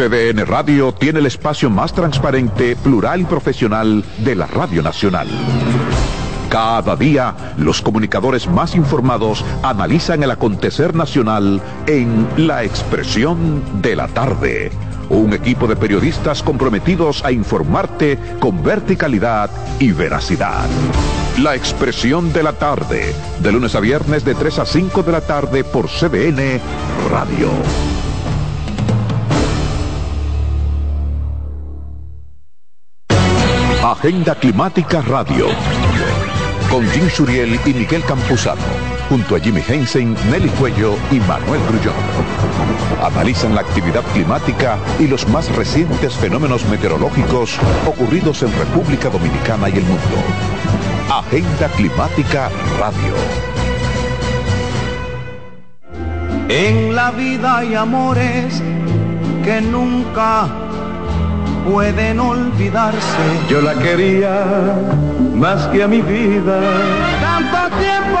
CDN Radio tiene el espacio más transparente, plural y profesional de la Radio Nacional. Cada día, los comunicadores más informados analizan el acontecer nacional en La Expresión de la Tarde. Un equipo de periodistas comprometidos a informarte con verticalidad y veracidad. La Expresión de la Tarde, de lunes a viernes de 3 a 5 de la tarde por CDN Radio. Agenda Climática Radio. Con Jim Suriel y Miguel Campuzano. Junto a Jimmy Hensen, Nelly Cuello y Manuel Grullón. Analizan la actividad climática y los más recientes fenómenos meteorológicos ocurridos en República Dominicana y el mundo. Agenda Climática Radio. En la vida hay amores que nunca pueden olvidarse. Yo la quería más que a mi vida. Tanto tiempo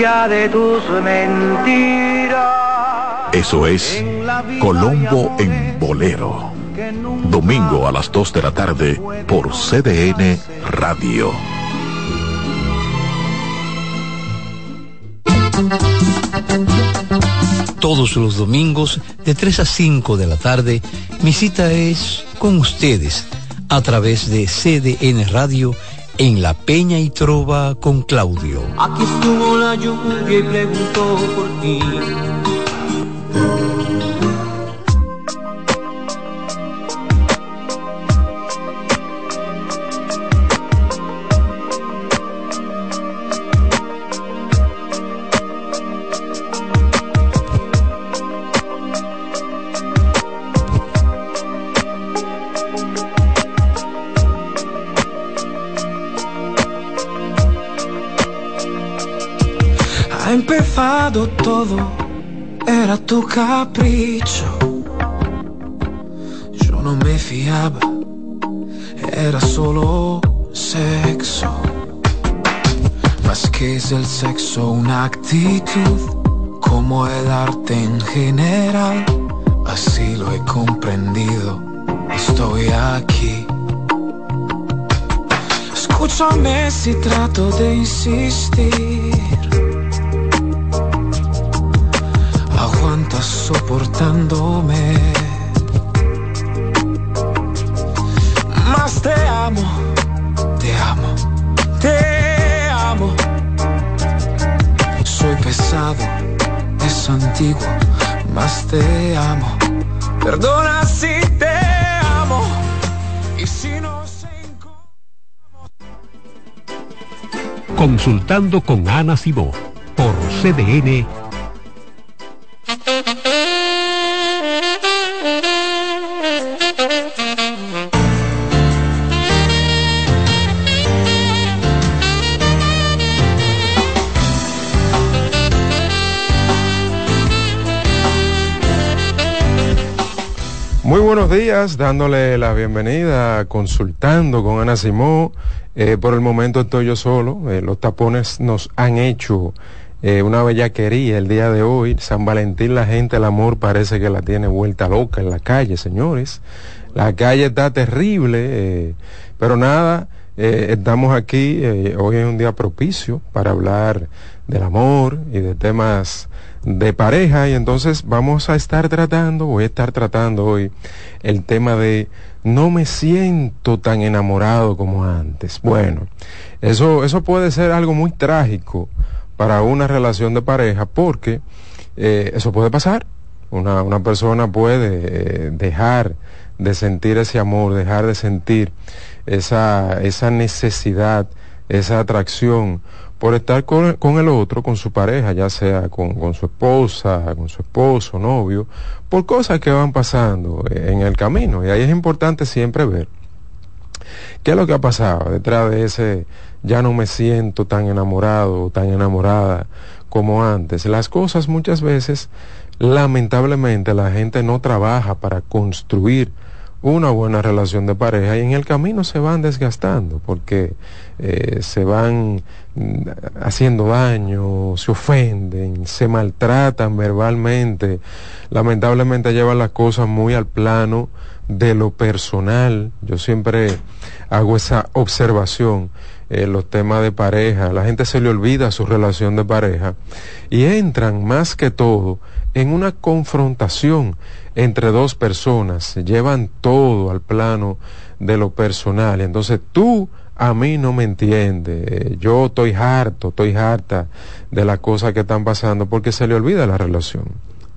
ya de tus mentiras. Eso es Colombo en Bolero. Domingo a las 2 de la tarde por CDN Radio. Todos los domingos de 3 a 5 de la tarde, mi cita es con ustedes a través de CDN Radio en La Peña y Trova con Claudio. Aquí estuvo la lluvia y preguntó por ti. Empezado todo, era tu capricho. Yo no me fiaba, era solo sexo. Más que es el sexo, una actitud, como el arte en general. Así lo he comprendido, estoy aquí. Escúchame si trato de insistir. Aguantas soportándome. Más te amo, te amo, te amo. Soy pesado, es antiguo, más te amo. Perdona si te amo. Y si no sé Consultando con Ana Simó por CDN. Buenos días, dándole la bienvenida, consultando con Ana Simó. Eh, por el momento estoy yo solo. Eh, los tapones nos han hecho eh, una bellaquería el día de hoy. San Valentín, la gente, el amor parece que la tiene vuelta loca en la calle, señores. La calle está terrible, pero nada, estamos aquí. hoy es un día propicio para hablar del amor y de temas de pareja y entonces vamos a estar tratando, voy a estar tratando hoy el tema de no me siento tan enamorado como antes. Bueno, eso, eso puede ser algo muy trágico para una relación de pareja porque eh, eso puede pasar. Una, una persona puede eh, dejar de sentir ese amor, dejar de sentir esa, esa necesidad, esa atracción por estar con, el otro, con su pareja, ya sea con, su esposa, con su esposo, novio, por cosas que van pasando en el camino. Y ahí es importante siempre ver qué es lo que ha pasado detrás de ese ya no me siento tan enamorado, tan enamorada como antes. Las cosas muchas veces, lamentablemente, la gente no trabaja para construir una buena relación de pareja y en el camino se van desgastando porque eh, se van mm, haciendo daño, se ofenden, se maltratan verbalmente, lamentablemente llevan las cosas muy al plano de lo personal. Yo siempre hago esa observación en los temas de pareja. La gente se le olvida su relación de pareja y entran más que todo en una confrontación entre dos personas, llevan todo al plano de lo personal. Entonces tú a mí no me entiendes, yo estoy harto, estoy harta de las cosas que están pasando porque se le olvida la relación.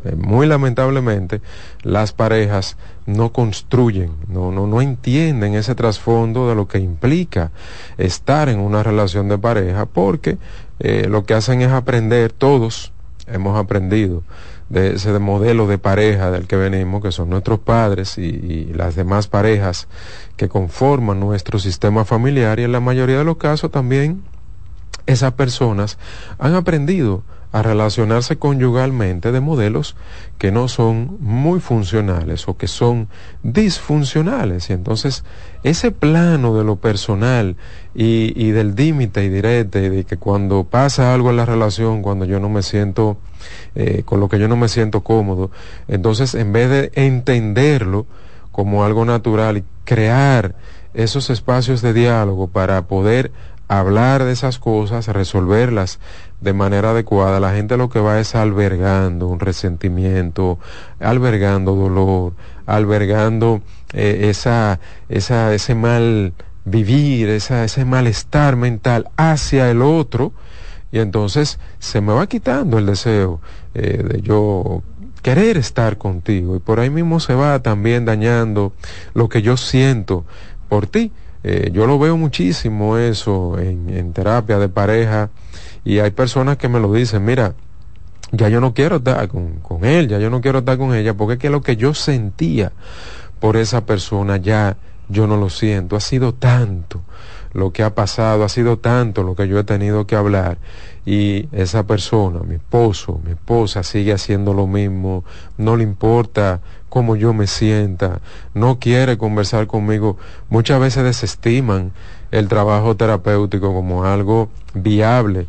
Eh, muy lamentablemente las parejas no construyen, no, no, no entienden ese trasfondo de lo que implica estar en una relación de pareja porque eh, lo que hacen es aprender, todos hemos aprendido de ese modelo de pareja del que venimos, que son nuestros padres y, las demás parejas que conforman nuestro sistema familiar. Y en la mayoría de los casos también esas personas han aprendido a relacionarse conyugalmente de modelos que no son muy funcionales o que son disfuncionales. Y entonces ese plano de lo personal y, y del límite y direte, de que cuando pasa algo en la relación, cuando yo no me siento, eh, con lo que yo no me siento cómodo, entonces en vez de entenderlo como algo natural y crear esos espacios de diálogo para poder hablar de esas cosas, resolverlas de manera adecuada, la gente lo que va es albergando un resentimiento, albergando dolor, albergando eh, esa, esa, ese mal vivir, esa, ese malestar mental hacia el otro, y entonces se me va quitando el deseo eh, de yo querer estar contigo, y por ahí mismo se va también dañando lo que yo siento por ti. Eh, yo lo veo muchísimo eso en, terapia de pareja y hay personas que me lo dicen, mira, ya yo no quiero estar con, con él, ya yo no quiero estar con ella, porque es que lo que yo sentía por esa persona ya yo no lo siento, ha sido tanto lo que ha pasado, ha sido tanto lo que yo he tenido que hablar. Y esa persona, mi esposo, mi esposa sigue haciendo lo mismo, no le importa cómo yo me sienta, no quiere conversar conmigo, muchas veces desestiman el trabajo terapéutico como algo viable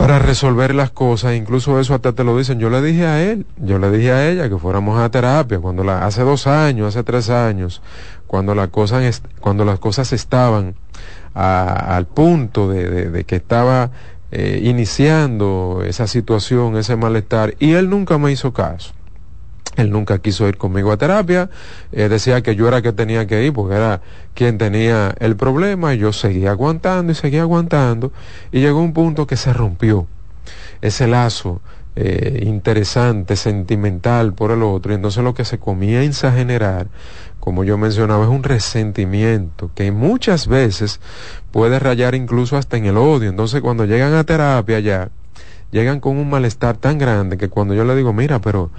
para resolver las cosas, incluso eso hasta te lo dicen. Yo le dije a él, yo le dije a ella que fuéramos a terapia cuando la, hace dos años, hace tres años, cuando, la cosa, cuando las cosas estaban al punto de, que estaba eh, iniciando esa situación, ese malestar, y él nunca me hizo caso. Él nunca quiso ir conmigo a terapia, eh, decía que yo era que tenía que ir porque era quien tenía el problema y yo seguía aguantando y seguía aguantando y llegó un punto que se rompió ese lazo eh, interesante, sentimental por el otro y entonces lo que se comienza a generar, como yo mencionaba, es un resentimiento que muchas veces puede rayar incluso hasta en el odio. Entonces cuando llegan a terapia ya, llegan con un malestar tan grande que cuando yo le digo, mira, pero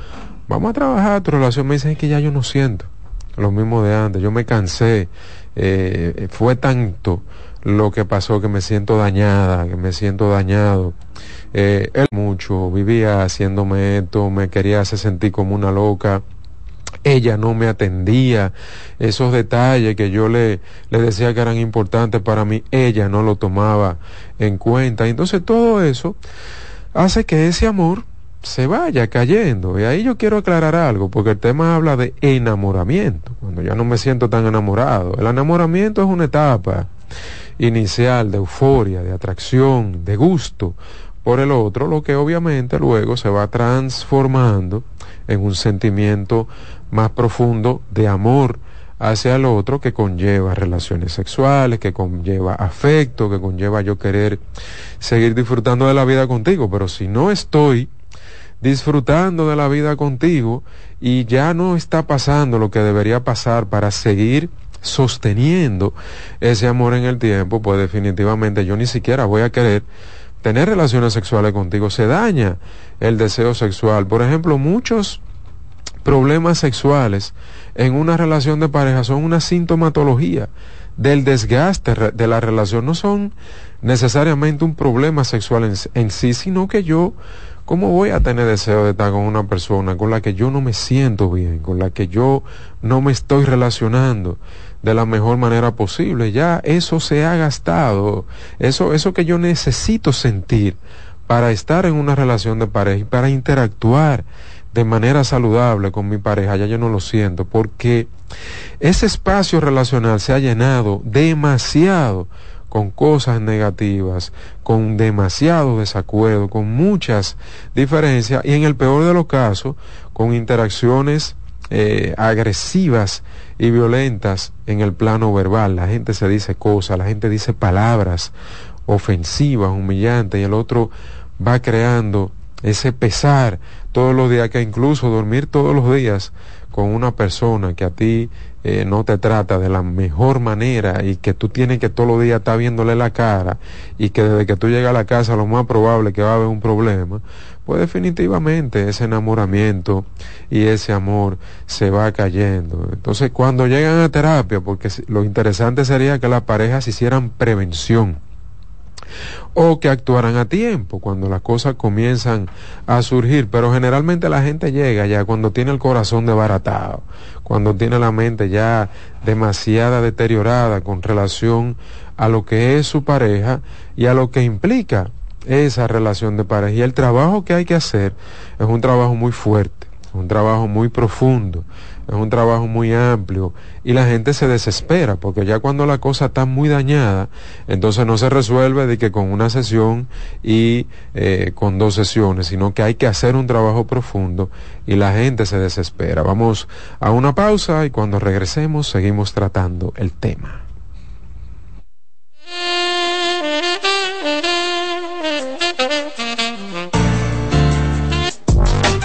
vamos a trabajar tu relación, me dicen que ya yo no siento lo mismo de antes, yo me cansé, eh, fue tanto lo que pasó que me siento dañada, que me siento dañado. Eh, él mucho, vivía haciéndome esto, me quería hacer sentir como una loca. ella no me atendía, esos detalles que yo le, le decía que eran importantes para mí, ella no lo tomaba en cuenta. Entonces todo eso hace que ese amor se vaya cayendo. Y ahí yo quiero aclarar algo, porque el tema habla de enamoramiento, cuando ya no me siento tan enamorado. El enamoramiento es una etapa inicial de euforia, de atracción, de gusto por el otro, lo que obviamente luego se va transformando en un sentimiento más profundo de amor hacia el otro que conlleva relaciones sexuales, que conlleva afecto, que conlleva yo querer seguir disfrutando de la vida contigo. Pero si no estoy disfrutando de la vida contigo y ya no está pasando lo que debería pasar para seguir sosteniendo ese amor en el tiempo, pues definitivamente yo ni siquiera voy a querer tener relaciones sexuales contigo. Se daña el deseo sexual. Por ejemplo, muchos problemas sexuales en una relación de pareja son una sintomatología del desgaste de la relación. No son necesariamente un problema sexual en, sí, sino que yo ¿Cómo voy a tener deseo de estar con una persona con la que yo no me siento bien, con la que yo no me estoy relacionando de la mejor manera posible? Ya eso se ha gastado, eso, eso que yo necesito sentir para estar en una relación de pareja y para interactuar de manera saludable con mi pareja, ya yo no lo siento, porque ese espacio relacional se ha llenado demasiado con cosas negativas, con demasiado desacuerdo, con muchas diferencias y en el peor de los casos, con interacciones eh, agresivas y violentas en el plano verbal. La gente se dice cosas, la gente dice palabras ofensivas, humillantes y el otro va creando ese pesar todos los días que incluso dormir todos los días con una persona que a ti eh, no te trata de la mejor manera y que tú tienes que todos los días estar viéndole la cara y que desde que tú llegas a la casa lo más probable que va a haber un problema, pues definitivamente ese enamoramiento y ese amor se va cayendo. Entonces cuando llegan a terapia, porque lo interesante sería que las parejas hicieran prevención o que actuaran a tiempo cuando las cosas comienzan a surgir, pero generalmente la gente llega ya cuando tiene el corazón desbaratado, cuando tiene la mente ya demasiada deteriorada con relación a lo que es su pareja y a lo que implica esa relación de pareja. Y el trabajo que hay que hacer es un trabajo muy fuerte, un trabajo muy profundo, es un trabajo muy amplio y la gente se desespera porque ya cuando la cosa está muy dañada, entonces no se resuelve de que con una sesión y eh, con dos sesiones, sino que hay que hacer un trabajo profundo y la gente se desespera. Vamos a una pausa y cuando regresemos seguimos tratando el tema.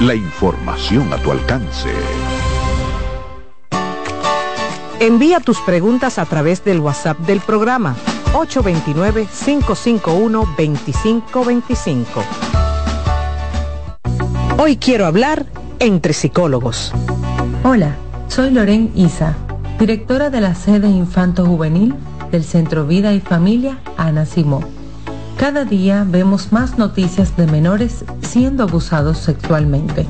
la información a tu alcance. Envía tus preguntas a través del WhatsApp del programa 829-551-2525. Hoy quiero hablar entre psicólogos. Hola, soy Loren Isa, directora de la sede Infanto Juvenil del Centro Vida y Familia Ana Simó cada día vemos más noticias de menores siendo abusados sexualmente,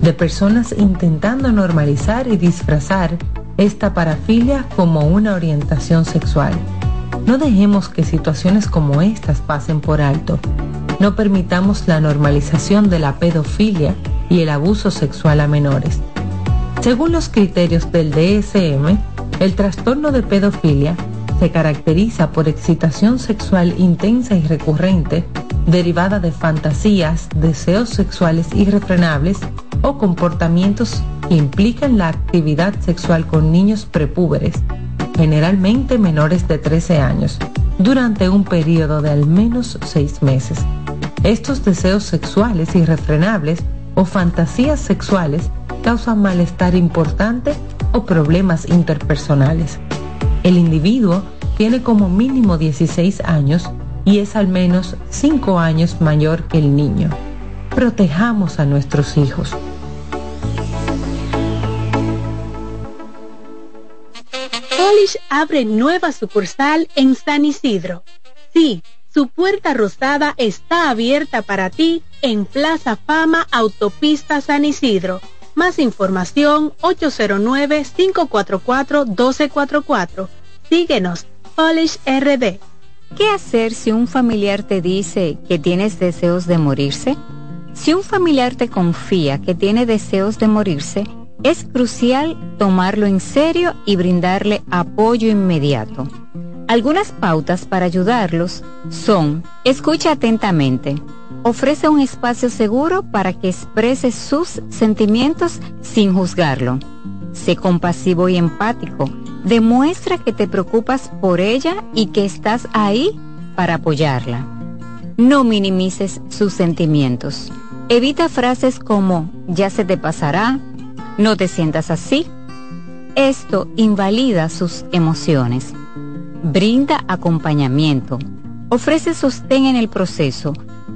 de personas intentando normalizar y disfrazar esta parafilia como una orientación sexual. No dejemos que situaciones como estas pasen por alto. No permitamos la normalización de la pedofilia y el abuso sexual a menores. Según los criterios del DSM, el trastorno de pedofilia se caracteriza por excitación sexual intensa y recurrente, derivada de fantasías, deseos sexuales irrefrenables o comportamientos que implican la actividad sexual con niños prepúberes, generalmente menores de 13 años, durante un periodo de al menos seis meses. Estos deseos sexuales irrefrenables o fantasías sexuales causan malestar importante o problemas interpersonales. El individuo tiene como mínimo 16 años y es al menos 5 años mayor que el niño. Protejamos a nuestros hijos. Polish abre nueva sucursal en San Isidro. Sí, su puerta rosada está abierta para ti en Plaza Fama Autopista San Isidro. Más información 809-544-1244. Síguenos, Polish RD. ¿Qué hacer si un familiar te dice que tienes deseos de morirse? Si un familiar te confía que tiene deseos de morirse, es crucial tomarlo en serio y brindarle apoyo inmediato. Algunas pautas para ayudarlos son, escucha atentamente, ofrece un espacio seguro para que exprese sus sentimientos sin juzgarlo. Sé compasivo y empático, demuestra que te preocupas por ella y que estás ahí para apoyarla. No minimices sus sentimientos. Evita frases como ya se te pasará, no te sientas así. Esto invalida sus emociones. Brinda acompañamiento. Ofrece sostén en el proceso,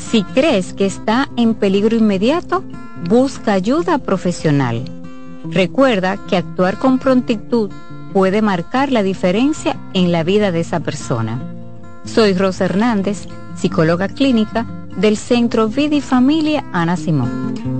si crees que está en peligro inmediato, busca ayuda profesional. Recuerda que actuar con prontitud puede marcar la diferencia en la vida de esa persona. Soy Rosa Hernández, psicóloga clínica del Centro Vida y Familia Ana Simón.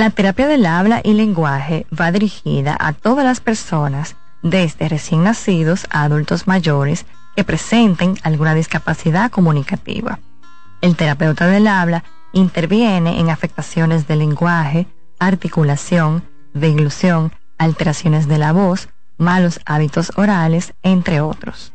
La terapia del habla y lenguaje va dirigida a todas las personas, desde recién nacidos a adultos mayores, que presenten alguna discapacidad comunicativa. El terapeuta del habla interviene en afectaciones del lenguaje, articulación, deglución, alteraciones de la voz, malos hábitos orales, entre otros.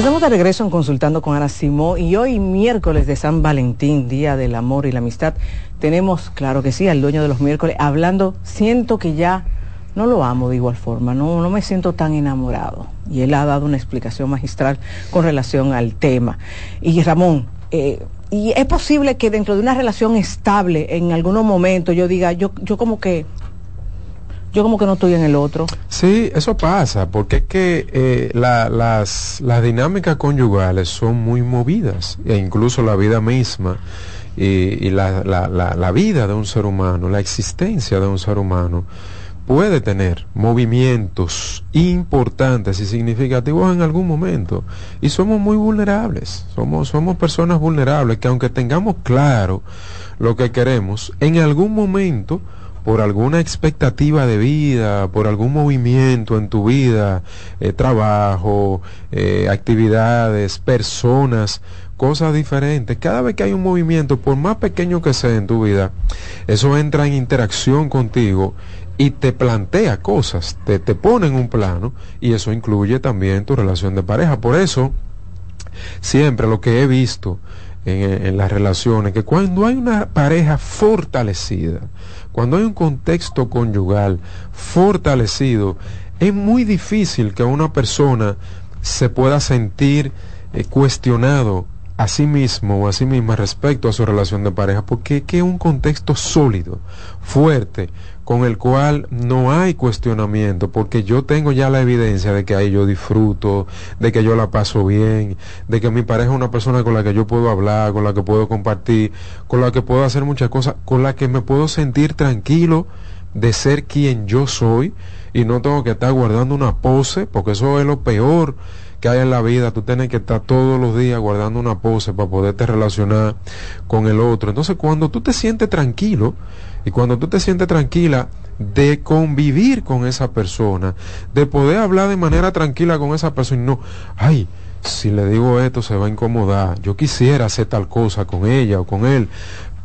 Estamos de regreso en Consultando con Ana Simó y hoy miércoles de San Valentín, Día del Amor y la Amistad, tenemos, claro que sí, al dueño de los miércoles hablando, siento que ya no lo amo de igual forma, no, no me siento tan enamorado. Y él ha dado una explicación magistral con relación al tema. Y Ramón, eh, y es posible que dentro de una relación estable, en algunos momentos yo diga, yo, yo como que yo como que no estoy en el otro. Sí, eso pasa, porque es que eh, las, las dinámicas conyugales son muy movidas, e incluso la vida misma y, y la, la, la, la vida de un ser humano, la existencia de un ser humano puede tener movimientos importantes y significativos en algún momento y somos muy vulnerables, somos, somos personas vulnerables que aunque tengamos claro lo que queremos, en algún momento por alguna expectativa de vida, por algún movimiento en tu vida, eh, trabajo, eh, actividades, personas, cosas diferentes. Cada vez que hay un movimiento, por más pequeño que sea en tu vida, eso entra en interacción contigo y te plantea cosas, te, te pone en un plano y eso incluye también tu relación de pareja. Por eso, siempre lo que he visto en, en las relaciones, que cuando hay una pareja fortalecida, cuando hay un contexto conyugal fortalecido, es muy difícil que una persona se pueda sentir eh, cuestionado a sí mismo o a sí misma respecto a su relación de pareja, porque es un contexto sólido, fuerte, con el cual no hay cuestionamiento, porque yo tengo ya la evidencia de que ahí yo disfruto, de que yo la paso bien, de que mi pareja es una persona con la que yo puedo hablar, con la que puedo compartir, con la que puedo hacer muchas cosas, con la que me puedo sentir tranquilo de ser quien yo soy y no tengo que estar guardando una pose, porque eso es lo peor que hay en la vida, tú tienes que estar todos los días guardando una pose para poderte relacionar con el otro. Entonces, cuando tú te sientes tranquilo, y cuando tú te sientes tranquila de convivir con esa persona, de poder hablar de manera tranquila con esa persona y no, ay, si le digo esto se va a incomodar, yo quisiera hacer tal cosa con ella o con él,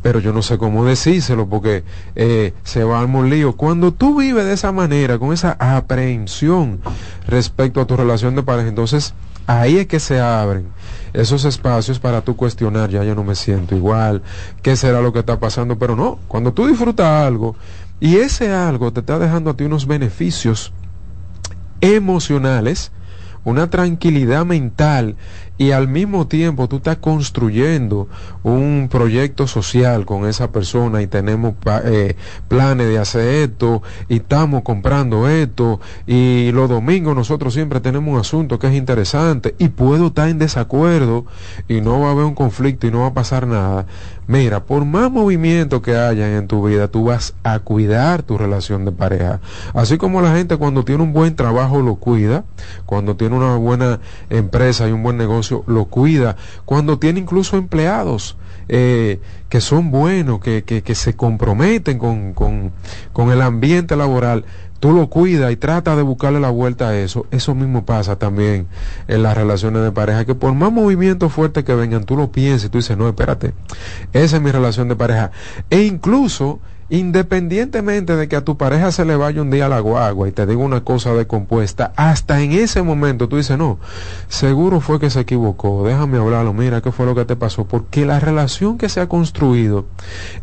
pero yo no sé cómo decírselo porque eh, se va al lío. Cuando tú vives de esa manera, con esa aprehensión respecto a tu relación de pareja, entonces ahí es que se abren esos espacios para tú cuestionar, ya yo no me siento igual, qué será lo que está pasando, pero no, cuando tú disfrutas algo y ese algo te está dejando a ti unos beneficios emocionales, una tranquilidad mental y al mismo tiempo tú estás construyendo un proyecto social con esa persona y tenemos eh, planes de hacer esto y estamos comprando esto y los domingos nosotros siempre tenemos un asunto que es interesante y puedo estar en desacuerdo y no va a haber un conflicto y no va a pasar nada. Mira, por más movimiento que haya en tu vida, tú vas a cuidar tu relación de pareja. Así como la gente cuando tiene un buen trabajo lo cuida, cuando tiene una buena empresa y un buen negocio, lo cuida, cuando tiene incluso empleados eh, que son buenos, que, que, que se comprometen con, con, con el ambiente laboral, tú lo cuidas y trata de buscarle la vuelta a eso. Eso mismo pasa también en las relaciones de pareja, que por más movimientos fuertes que vengan, tú lo piensas tú dices, no, espérate, esa es mi relación de pareja. E incluso Independientemente de que a tu pareja se le vaya un día la guagua y te diga una cosa de compuesta, hasta en ese momento tú dices, no, seguro fue que se equivocó, déjame hablarlo, mira qué fue lo que te pasó, porque la relación que se ha construido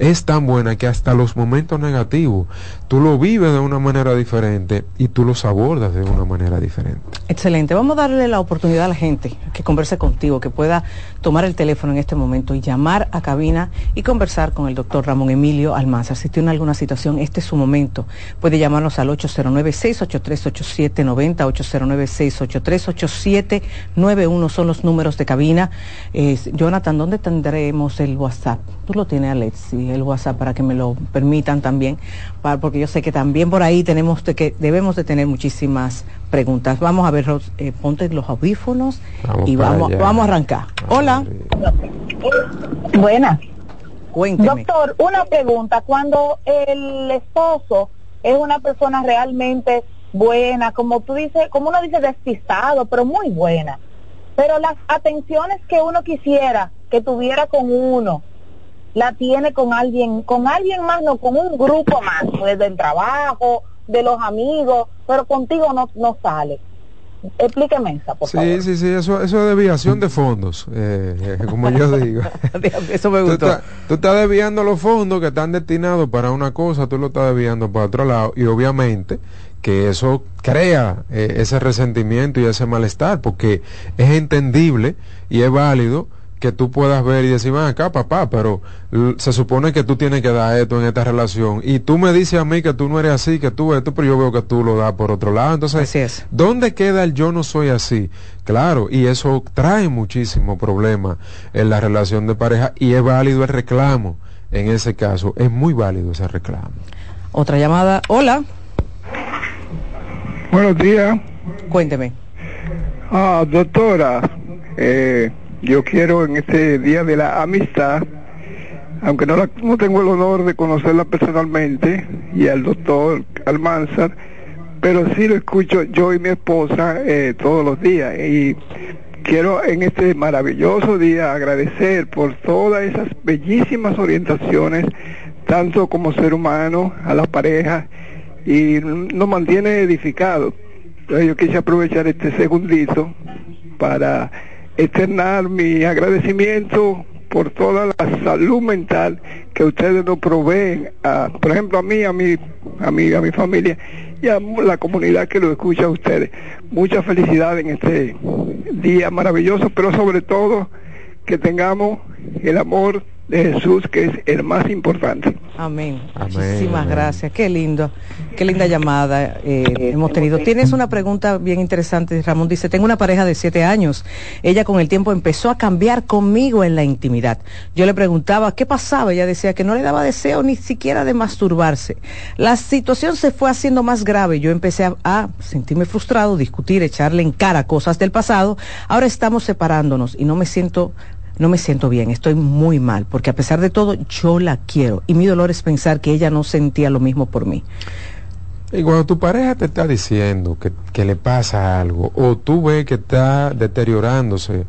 es tan buena que hasta los momentos negativos tú lo vives de una manera diferente y tú los abordas de una manera diferente. Excelente, vamos a darle la oportunidad a la gente que converse contigo, que pueda tomar el teléfono en este momento y llamar a cabina y conversar con el doctor Ramón Emilio Almanzar tiene alguna situación, este es su momento. Puede llamarnos al 809-683-8790, 809-683-8791 son los números de cabina. Jonathan, ¿dónde tendremos el WhatsApp? Tú lo tienes, Alexi, el WhatsApp para que me lo permitan también, porque yo sé que también por ahí tenemos que debemos de tener muchísimas preguntas. Vamos a ver, eh, ponte los audífonos y vamos, vamos a arrancar. Hola. Buenas. Doctor, una pregunta. Cuando el esposo es una persona realmente buena, como tú dices, como uno dice despistado, pero muy buena, pero las atenciones que uno quisiera que tuviera con uno, la tiene con alguien, con alguien más, no con un grupo más, desde el trabajo, de los amigos, pero contigo no, no sale. Explíqueme esa, por sí, favor. Sí, sí, eso, eso es desviación de fondos, eh, eh como yo digo. eso me gustó. Tú, estás desviando los fondos que están destinados para una cosa, tú lo estás desviando para otro lado, y obviamente que eso crea eh, ese resentimiento y ese malestar, porque es entendible y es válido que tú puedas ver y decir, ven acá, papá, pero se supone que tú tienes que dar esto en esta relación. Y tú me dices a mí que tú no eres así, que tú esto, pero yo veo que tú lo das por otro lado. Entonces, ¿dónde queda el yo no soy así? Claro, y eso trae muchísimo problema en la relación de pareja y es válido el reclamo. En ese caso, es muy válido ese reclamo. Otra llamada. Hola. Buenos días. Cuénteme. Ah, doctora, eh, yo quiero en este Día de la Amistad, aunque no, no tengo el honor de conocerla personalmente, y al doctor Almanzar, pero sí lo escucho yo y mi esposa eh, todos los días. Y quiero en este maravilloso día agradecer por todas esas bellísimas orientaciones, tanto como ser humano, a la pareja, y nos mantiene edificados. Entonces yo quise aprovechar este segundito para externar mi agradecimiento por toda la salud mental que ustedes nos proveen, a, por ejemplo a mí, a mi, a mi, a mi familia y a la comunidad que lo escucha a ustedes. Mucha felicidad en este día maravilloso, pero sobre todo que tengamos el amor de Jesús, que es el más importante. Amén. Muchísimas gracias. Qué lindo, qué linda llamada eh, hemos tenido. Tienes una pregunta bien interesante, Ramón. Dice, tengo una pareja de siete años. Ella con el tiempo empezó a cambiar conmigo en la intimidad. Yo le preguntaba qué pasaba. Ella decía que no le daba deseo ni siquiera de masturbarse. La situación se fue haciendo más grave. Yo empecé a, a sentirme frustrado, discutir, echarle en cara cosas del pasado. Ahora estamos separándonos y no me siento no me siento bien, estoy muy mal, porque a pesar de todo yo la quiero y mi dolor es pensar que ella no sentía lo mismo por mí. Y cuando tu pareja te está diciendo que, que le pasa algo o tú ves que está deteriorándose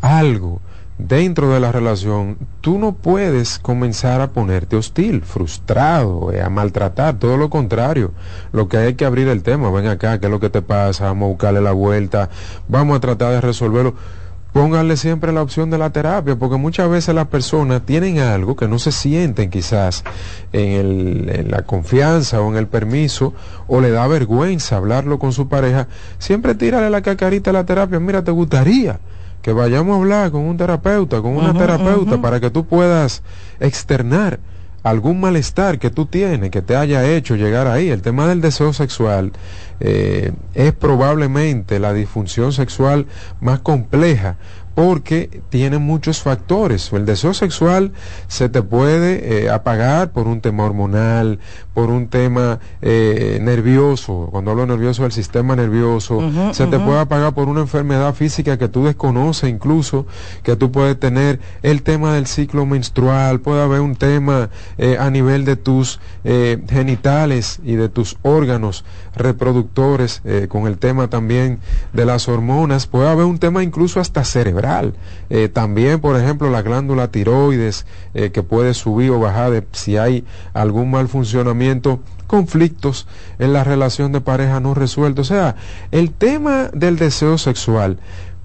algo dentro de la relación, tú no puedes comenzar a ponerte hostil, frustrado, eh, a maltratar, todo lo contrario. Lo que hay que abrir el tema, ven acá, ¿qué es lo que te pasa? Vamos a buscarle la vuelta, vamos a tratar de resolverlo pónganle siempre la opción de la terapia, porque muchas veces las personas tienen algo que no se sienten quizás en, el, en, la confianza o en el permiso, o le da vergüenza hablarlo con su pareja, siempre tírale la cacarita a la terapia, mira, te gustaría que vayamos a hablar con un terapeuta, con una terapeuta, para que tú puedas externar algún malestar que tú tienes, que te haya hecho llegar ahí. El tema del deseo sexual eh, es probablemente la disfunción sexual más compleja porque tiene muchos factores. El deseo sexual se te puede eh, apagar por un tema hormonal, por un tema eh, nervioso. Cuando hablo nervioso, el sistema nervioso. se te puede apagar por una enfermedad física que tú desconoces incluso, que tú puedes tener el tema del ciclo menstrual, puede haber un tema eh, a nivel de tus genitales y de tus órganos reproductores, con el tema también de las hormonas, puede haber un tema incluso hasta cerebral eh, también, por ejemplo, la glándula tiroides eh, que puede subir o bajar de, si hay algún mal funcionamiento conflictos en la relación de pareja no resueltos. O sea, el tema del deseo sexual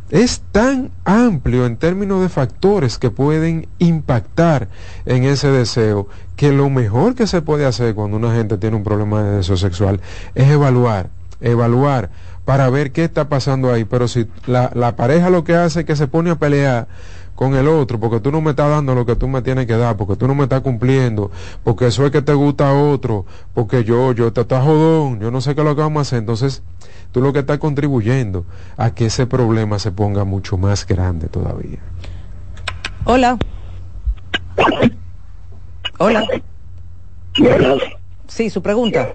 es tan amplio en términos de factores que pueden impactar en ese deseo que lo mejor que se puede hacer cuando una gente tiene un problema de deseo sexual es evaluar, evaluar para ver qué está pasando ahí. Pero si la, la pareja lo que hace es que se pone a pelear con el otro, porque tú no me estás dando lo que tú me tienes que dar, porque tú no me estás cumpliendo, porque eso es que te gusta a otro, porque yo, yo te estás jodón, yo no sé qué es lo que vamos a hacer. Entonces, tú lo que estás contribuyendo a que ese problema se ponga mucho más grande todavía. Hola. Hola. Sí, su pregunta.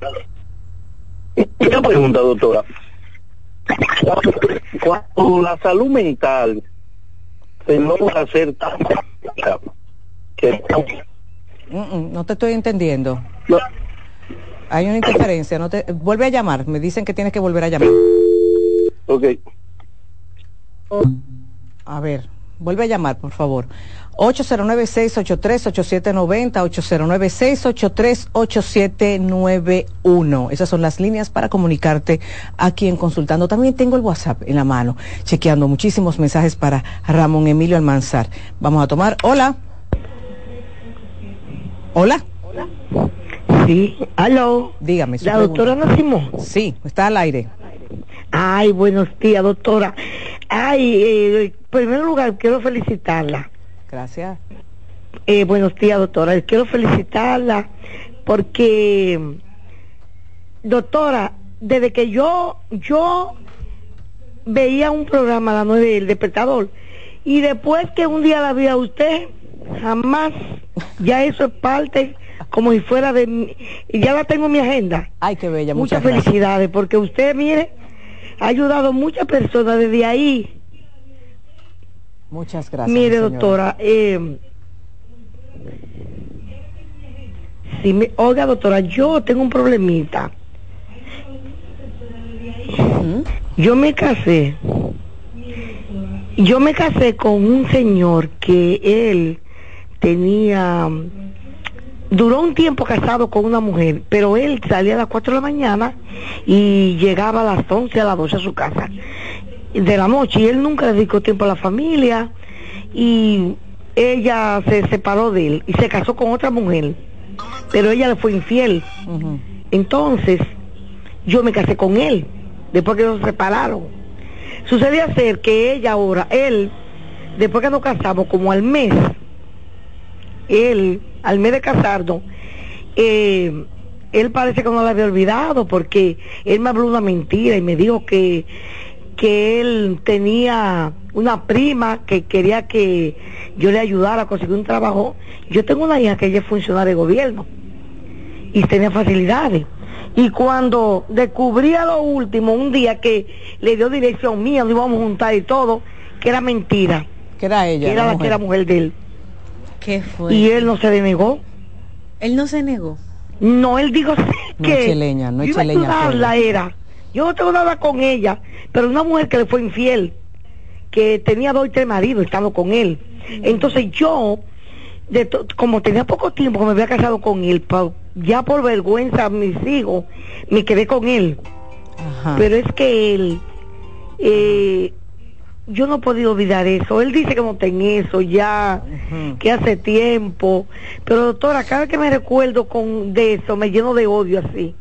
Una pregunta, doctora cuando la salud mental hacer tan que no te estoy entendiendo. Hay una interferencia, no te vuelve a llamar, me dicen que tienes que volver a llamar. Ok. A ver, vuelve a llamar, por favor. 809-683-8790, 809-683-8791. Esas son las líneas para comunicarte aquí en Consultando. También tengo el WhatsApp en la mano, chequeando muchísimos mensajes para Ramón Emilio Almanzar. Vamos a tomar. Hola. Hola. Sí, aló. Dígame. La doctora Nacimó. Sí, está al aire. Ay, buenos días, doctora. Ay, eh, en primer lugar, quiero felicitarla. Gracias. Eh, buenos días, doctora. Quiero felicitarla porque, doctora, desde que yo, yo veía un programa a las nueve del despertador y después que un día la vi a usted, jamás, ya eso es parte como si fuera de mi, y ya la tengo en mi agenda. Ay, qué bella, muchas, muchas felicidades, porque usted, mire, ha ayudado a muchas personas desde ahí. Muchas gracias. Mire, señora. doctora, eh, si me, oiga, doctora, yo tengo un problemita. Yo me casé. Yo me casé con un señor que él tenía duró un tiempo casado con una mujer, pero él salía a las 4 de la mañana y llegaba a las 11, a las 12 a su casa de la noche y él nunca le dedicó tiempo a la familia y ella se separó de él y se casó con otra mujer, pero ella le fue infiel. Entonces, yo me casé con él, después que se separaron. Sucedía ser que ella ahora, él, después que nos casamos, como al mes, él, al mes de casarnos, eh, él parece que no la había olvidado porque él me habló una mentira y me dijo que, que él tenía una prima que quería que yo le ayudara a conseguir un trabajo. Yo tengo una hija que ella es funcionaria de gobierno y tenía facilidades. Y cuando descubría lo último, un día que le dio dirección mía, nos íbamos a juntar y todo, que era mentira. Que era ella. Que era la, mujer. que era mujer de él. ¿Qué fue? Y él no se denegó. Él no se negó. No, él dijo No que no a leña. ayudarla Fela. era. Yo no tengo nada con ella, pero una mujer que le fue infiel, que tenía dos y tres maridos estando con él. Entonces yo, de to- como tenía poco tiempo que me había casado con él, ya por vergüenza a mis hijos, me quedé con él. Pero es que él, eh, yo no he podido olvidar eso. Él dice que no en eso ya, que hace tiempo. Pero doctora, cada vez que me recuerdo con de eso, me lleno de odio así.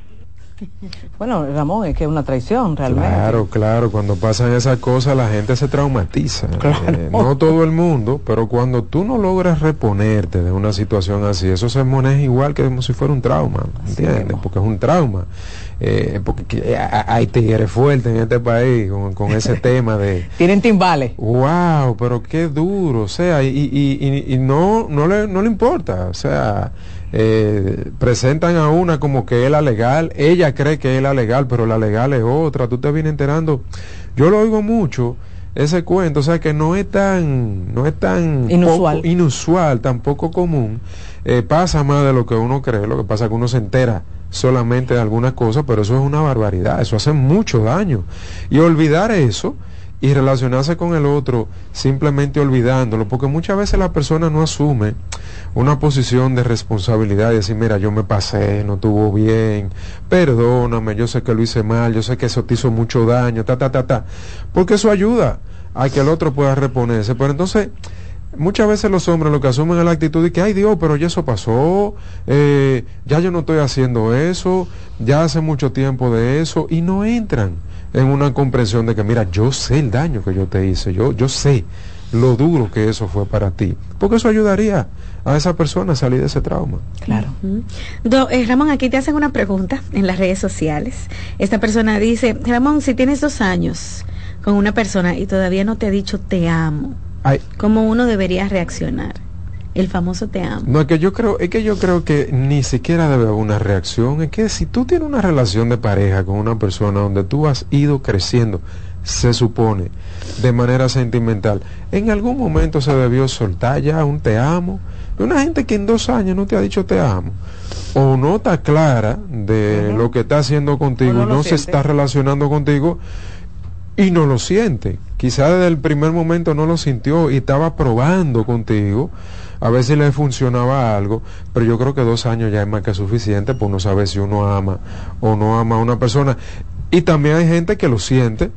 Bueno, Ramón, es que es una traición realmente. Claro, claro, cuando pasan esas cosas la gente se traumatiza. Eh, no todo el mundo, pero cuando tú no logras reponerte de una situación así, eso se maneja igual que como si fuera un trauma, ¿entiendes? Porque es un trauma. Eh, porque que- eh, hay tigres fuertes en este país con, con ese tema de... Tienen timbales. Wow, pero qué duro, o sea, y, y- y- y no, no, le, no le importa, o sea, eh, presentan a una como que es la legal, ella cree que es la legal, pero la legal es otra, tú te vienes enterando, yo lo oigo mucho, ese cuento, o sea que no es tan, no es tan Inusual. poco- inusual, tan poco común, eh, pasa más de lo que uno cree, lo que pasa es que uno se entera solamente de algunas cosas, pero eso es una barbaridad, eso hace mucho daño. Y olvidar eso y relacionarse con el otro simplemente olvidándolo, porque muchas veces la persona no asume una posición de responsabilidad y decir, mira, yo me pasé, no estuvo bien, perdóname, yo sé que lo hice mal, yo sé que eso te hizo mucho daño, ta, ta, ta, ta, porque eso ayuda a que el otro pueda reponerse, pero entonces muchas veces los hombres lo que asumen es la actitud de que, ay Dios, pero ya eso pasó, eh, ya yo no estoy haciendo eso, ya hace mucho tiempo de eso, y no entran en una comprensión de que, mira, yo sé el daño que yo te hice, yo, yo sé lo duro que eso fue para ti, porque eso ayudaría a esa persona a salir de ese trauma. Claro. Do- eh, Ramón, aquí te hacen una pregunta en las redes sociales. Esta persona dice, Ramón, si tienes dos años con una persona y todavía no te ha dicho te amo, Ay, ¿cómo uno debería reaccionar? El famoso te amo. No, es que yo creo, es que yo creo que ni siquiera debe haber una reacción. Es que si tú tienes una relación de pareja con una persona donde tú has ido creciendo, se supone, de manera sentimental, en algún momento se debió soltar ya un te amo. Una gente que en dos años no te ha dicho te amo, o no está clara de lo que está haciendo contigo no no se está relacionando contigo, y no lo siente. Quizá desde el primer momento no lo sintió y estaba probando contigo a si le funcionaba algo, pero yo creo que dos años ya es más que suficiente para uno saber si uno ama o no ama a una persona. Y también hay gente que lo siente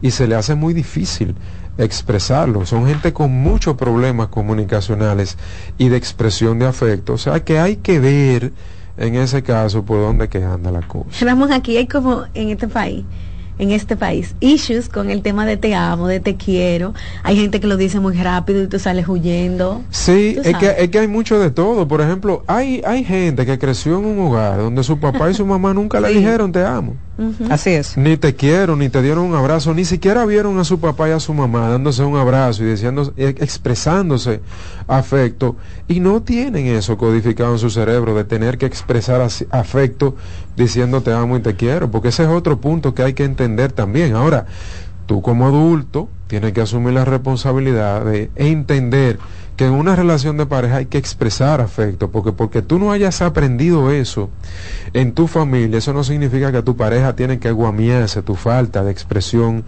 y se le hace muy difícil expresarlo. Son gente con muchos problemas comunicacionales y de expresión de afecto. O sea que hay que ver en ese caso, ¿por dónde que anda la cosa? Ramón, aquí hay como en este país en este país. Issues con el tema de te amo, de te quiero. Hay gente que lo dice muy rápido y tú sales huyendo. Sí, es que, es que hay mucho de todo. Por ejemplo, hay, hay gente que creció en un hogar donde su papá y su mamá nunca le dijeron te amo. Así es. Ni te quiero, ni te dieron un abrazo, ni siquiera vieron a su papá y a su mamá dándose un abrazo y diciendo, eh, expresándose afecto. Y no tienen eso codificado en su cerebro de tener que expresar afecto diciendo te amo y te quiero, porque ese es otro punto que hay que entender también. Ahora, tú como adulto tienes que asumir la responsabilidad de entender que en una relación de pareja hay que expresar afecto, porque porque tú no hayas aprendido eso en tu familia, eso no significa que tu pareja tiene que guamiarse tu falta de expresión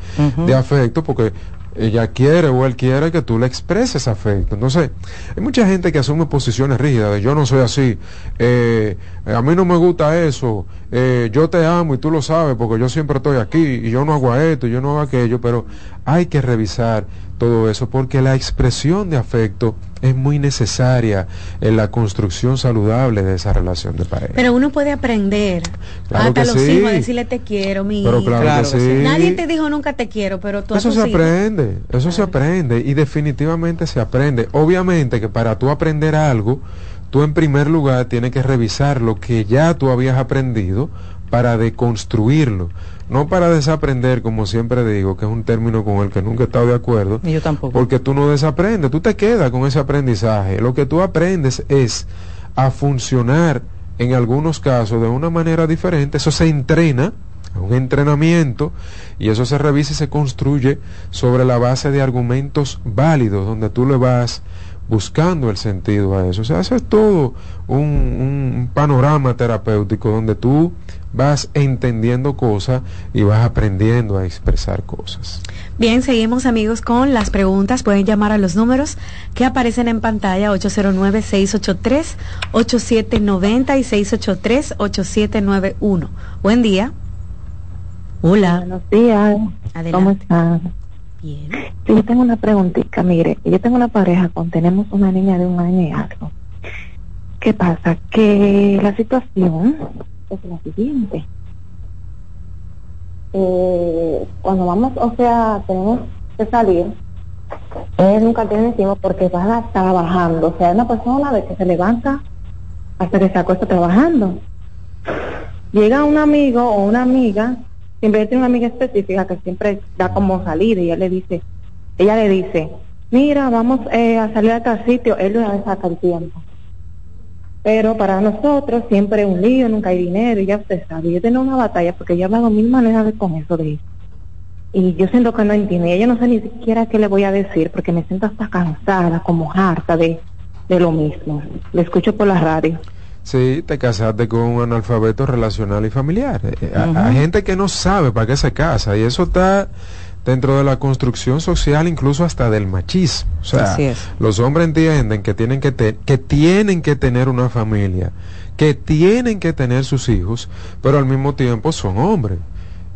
de afecto, porque ella quiere o él quiere que tú le expreses afecto. Entonces, hay mucha gente que asume posiciones rígidas de yo no soy así, eh, a mí no me gusta eso, eh, yo te amo y tú lo sabes porque yo siempre estoy aquí y yo no hago esto y yo no hago aquello, pero hay que revisar todo eso, porque la expresión de afecto es muy necesaria en la construcción saludable de esa relación de pareja. Pero uno puede aprender hasta los hijos a decirle te quiero, mi pero claro que sí. Nadie te dijo nunca te quiero, pero tú Eso se aprende, eso se aprende y definitivamente se aprende. Obviamente que para tú aprender algo, tú en primer lugar tienes que revisar lo que ya tú habías aprendido para deconstruirlo no para desaprender, como siempre digo, que es un término con el que nunca he estado de acuerdo. yo tampoco. Porque tú no desaprendes, tú te quedas con ese aprendizaje. Lo que tú aprendes es a funcionar en algunos casos de una manera diferente. Eso se entrena, un entrenamiento, y eso se revisa y se construye sobre la base de argumentos válidos, donde tú le vas buscando el sentido a eso. O sea, eso es todo un, un panorama terapéutico donde tú vas entendiendo cosas y vas aprendiendo a expresar cosas. Bien, seguimos amigos con las preguntas. Pueden llamar a los números que aparecen en pantalla 809-683-8790 y 683-8791. Buen día. Hola. Buenos días. ¿Cómo están? Bien. yo tengo una preguntita. Mire, yo tengo una pareja con, tenemos una niña de un año y algo. ¿Qué pasa? Que la situación es la siguiente. Eh, cuando vamos, o sea, tenemos que salir, él nunca tiene encima porque va a estar trabajando. O sea, es una persona de que se levanta hasta que se acuesta trabajando. Llega un amigo o una amiga, siempre tiene una amiga específica que siempre da como salir y ella le dice, ella le dice, mira, vamos eh, a salir a tal sitio, él le saca el tiempo. Pero para nosotros siempre es un lío, nunca hay dinero, y ya usted sabe, yo tengo una batalla porque yo he hablado mil maneras de con eso de eso. Y yo siento que no entiende, yo no sé ni siquiera qué le voy a decir, porque me siento hasta cansada, como harta de, de lo mismo. Le escucho por la radio. Sí, te casaste con un analfabeto relacional y familiar. Eh, hay gente que no sabe para qué se casa y eso está dentro de la construcción social incluso hasta del machismo. O sea, los hombres entienden que tienen que, que tienen que tener una familia, que tienen que tener sus hijos, pero al mismo tiempo son hombres.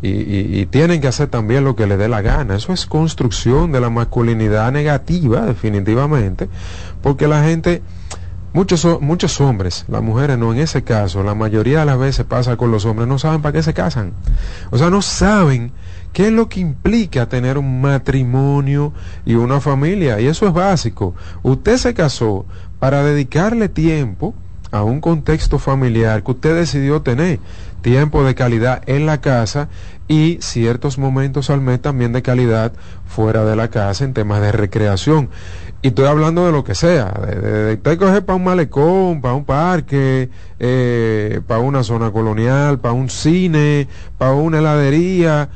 Y, y, tienen que hacer también lo que les dé la gana. Eso es construcción de la masculinidad negativa, definitivamente, porque la gente, muchos, muchos hombres, las mujeres no, en ese caso, la mayoría de las veces pasa con los hombres, no saben para qué se casan. O sea, no saben ¿Qué es lo que implica tener un matrimonio y una familia? Y eso es básico. Usted se casó para dedicarle tiempo a un contexto familiar que usted decidió tener, tiempo de calidad en la casa y ciertos momentos al mes también de calidad fuera de la casa en temas de recreación. Y estoy hablando de lo que sea, de, usted coger para un malecón, para un parque, eh, para una zona colonial, para un cine, para una heladería,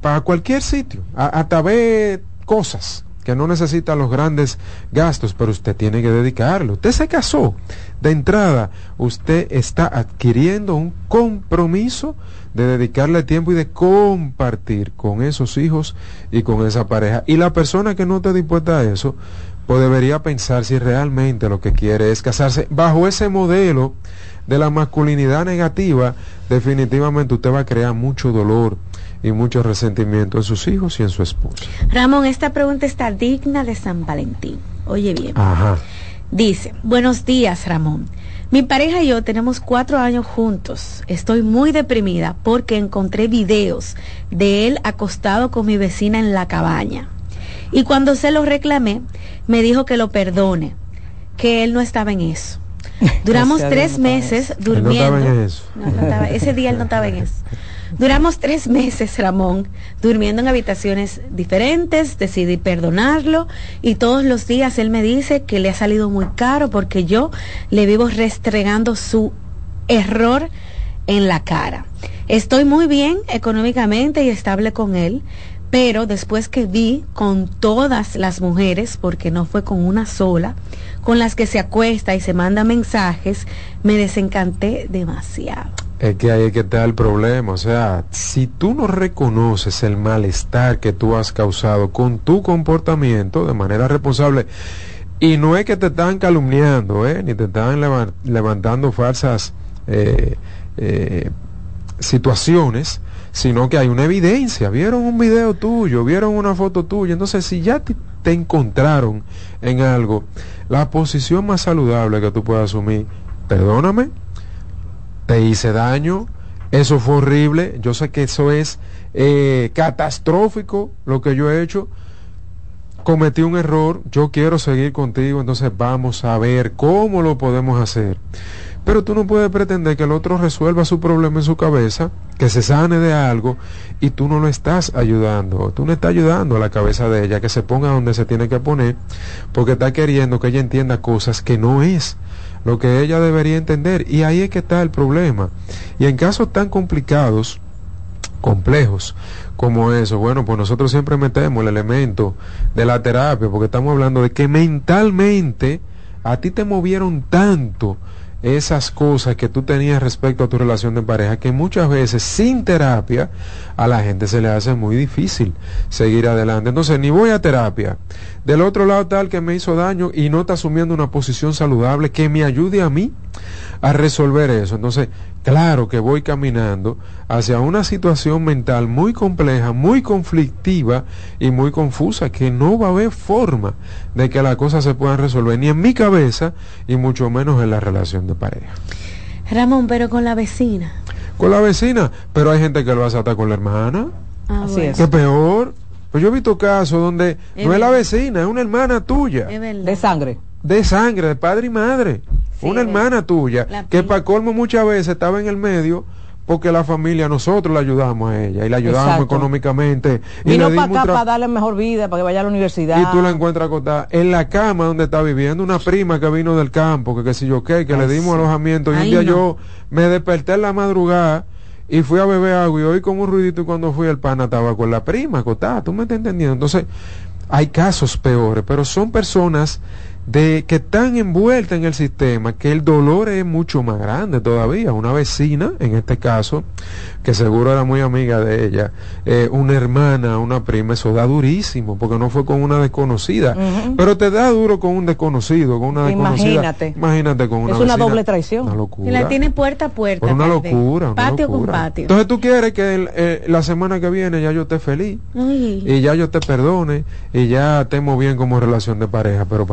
para cualquier sitio, a, través cosas que no necesita los grandes gastos, pero usted tiene que dedicarlo. Usted se casó. De entrada, usted está adquiriendo un compromiso de dedicarle tiempo y de compartir con esos hijos y con esa pareja. Y la persona que no está dispuesta a eso, pues debería pensar si realmente lo que quiere es casarse bajo ese modelo de la masculinidad negativa, definitivamente usted va a crear mucho dolor y mucho resentimiento en sus hijos y en su esposa. Ramón, esta pregunta está digna de San Valentín. Oye bien. Ajá. Dice, buenos días Ramón. Mi pareja y yo tenemos cuatro años juntos. Estoy muy deprimida porque encontré videos de él acostado con mi vecina en la cabaña. Y cuando se lo reclamé, me dijo que lo perdone, que él no estaba en eso. Duramos tres meses durmiendo. ese día él no estaba en eso. Duramos tres meses, Ramón, durmiendo en habitaciones diferentes, decidí perdonarlo y todos los días él me dice que le ha salido muy caro porque yo le vivo restregando su error en la cara. Estoy muy bien económicamente y estable con él, pero después que vi con todas las mujeres, porque no fue con una sola, con las que se acuesta y se manda mensajes, me desencanté demasiado. Es que ahí es que está el problema, o sea, si tú no reconoces el malestar que tú has causado con tu comportamiento de manera responsable, y no es que te están calumniando, ¿eh? ni te están levantando falsas eh, eh, situaciones, sino que hay una evidencia, vieron un video tuyo, vieron una foto tuya, entonces si ya te, te encontraron en algo, la posición más saludable que tú puedas asumir, perdóname, te hice daño, eso fue horrible, yo sé que eso es eh, catastrófico lo que yo he hecho, cometí un error, yo quiero seguir contigo, entonces vamos a ver cómo lo podemos hacer. Pero tú no puedes pretender que el otro resuelva su problema en su cabeza, que se sane de algo, y tú no lo estás ayudando. Tú no estás ayudando a la cabeza de ella que se ponga donde se tiene que poner, porque está queriendo que ella entienda cosas que no es lo que ella debería entender. Y ahí es que está el problema. Y en casos tan complicados, complejos como eso, bueno, pues nosotros siempre metemos el elemento de la terapia, porque estamos hablando de que mentalmente a ti te movieron tanto esas cosas que tú tenías respecto a tu relación de pareja, que muchas veces sin terapia a la gente se le hace muy difícil seguir adelante. Entonces, ni voy a terapia. Del otro lado tal que me hizo daño y no está asumiendo una posición saludable que me ayude a mí a resolver eso. Entonces, claro que voy caminando hacia una situación mental muy compleja, muy conflictiva y muy confusa, que no va a haber forma de que las cosas se puedan resolver, ni en mi cabeza y mucho menos en la relación de pareja. Ramón, pero con la vecina. Con la vecina, pero hay gente que lo hace hasta con la hermana. Ah, Así es. Que peor. Pues yo he visto casos donde no es la vecina, es una hermana tuya. de sangre. De sangre, de padre y madre una hermana tuya, que para colmo muchas veces estaba en el medio porque la familia, nosotros la ayudamos a ella y la ayudamos económicamente. Y Vino para acá para darle mejor vida, para que vaya a la universidad. Y tú la encuentras acotada en la cama donde está viviendo una prima que vino del campo, que qué sé yo qué, que le dimos alojamiento. Y un día yo me desperté en la madrugada y fui a beber agua y hoy con un ruidito y cuando fui al pana estaba con la prima acotada. ¿Tú me estás entendiendo? Entonces, hay casos peores, pero son personas de que están envueltas en el sistema, que el dolor es mucho más grande todavía. Una vecina, en este caso, que seguro era muy amiga de ella, eh, una hermana, una prima, eso da durísimo, porque no fue con una desconocida. Pero te da duro con un desconocido, con una desconocida. Imagínate. Imagínate con una Es una doble traición. Una locura. Y la tiene puerta a puerta. una locura. patio con patio. Entonces tú quieres que eh, la semana que viene ya yo esté feliz. Y ya yo te perdone. Y ya estemos bien como relación de pareja. Pero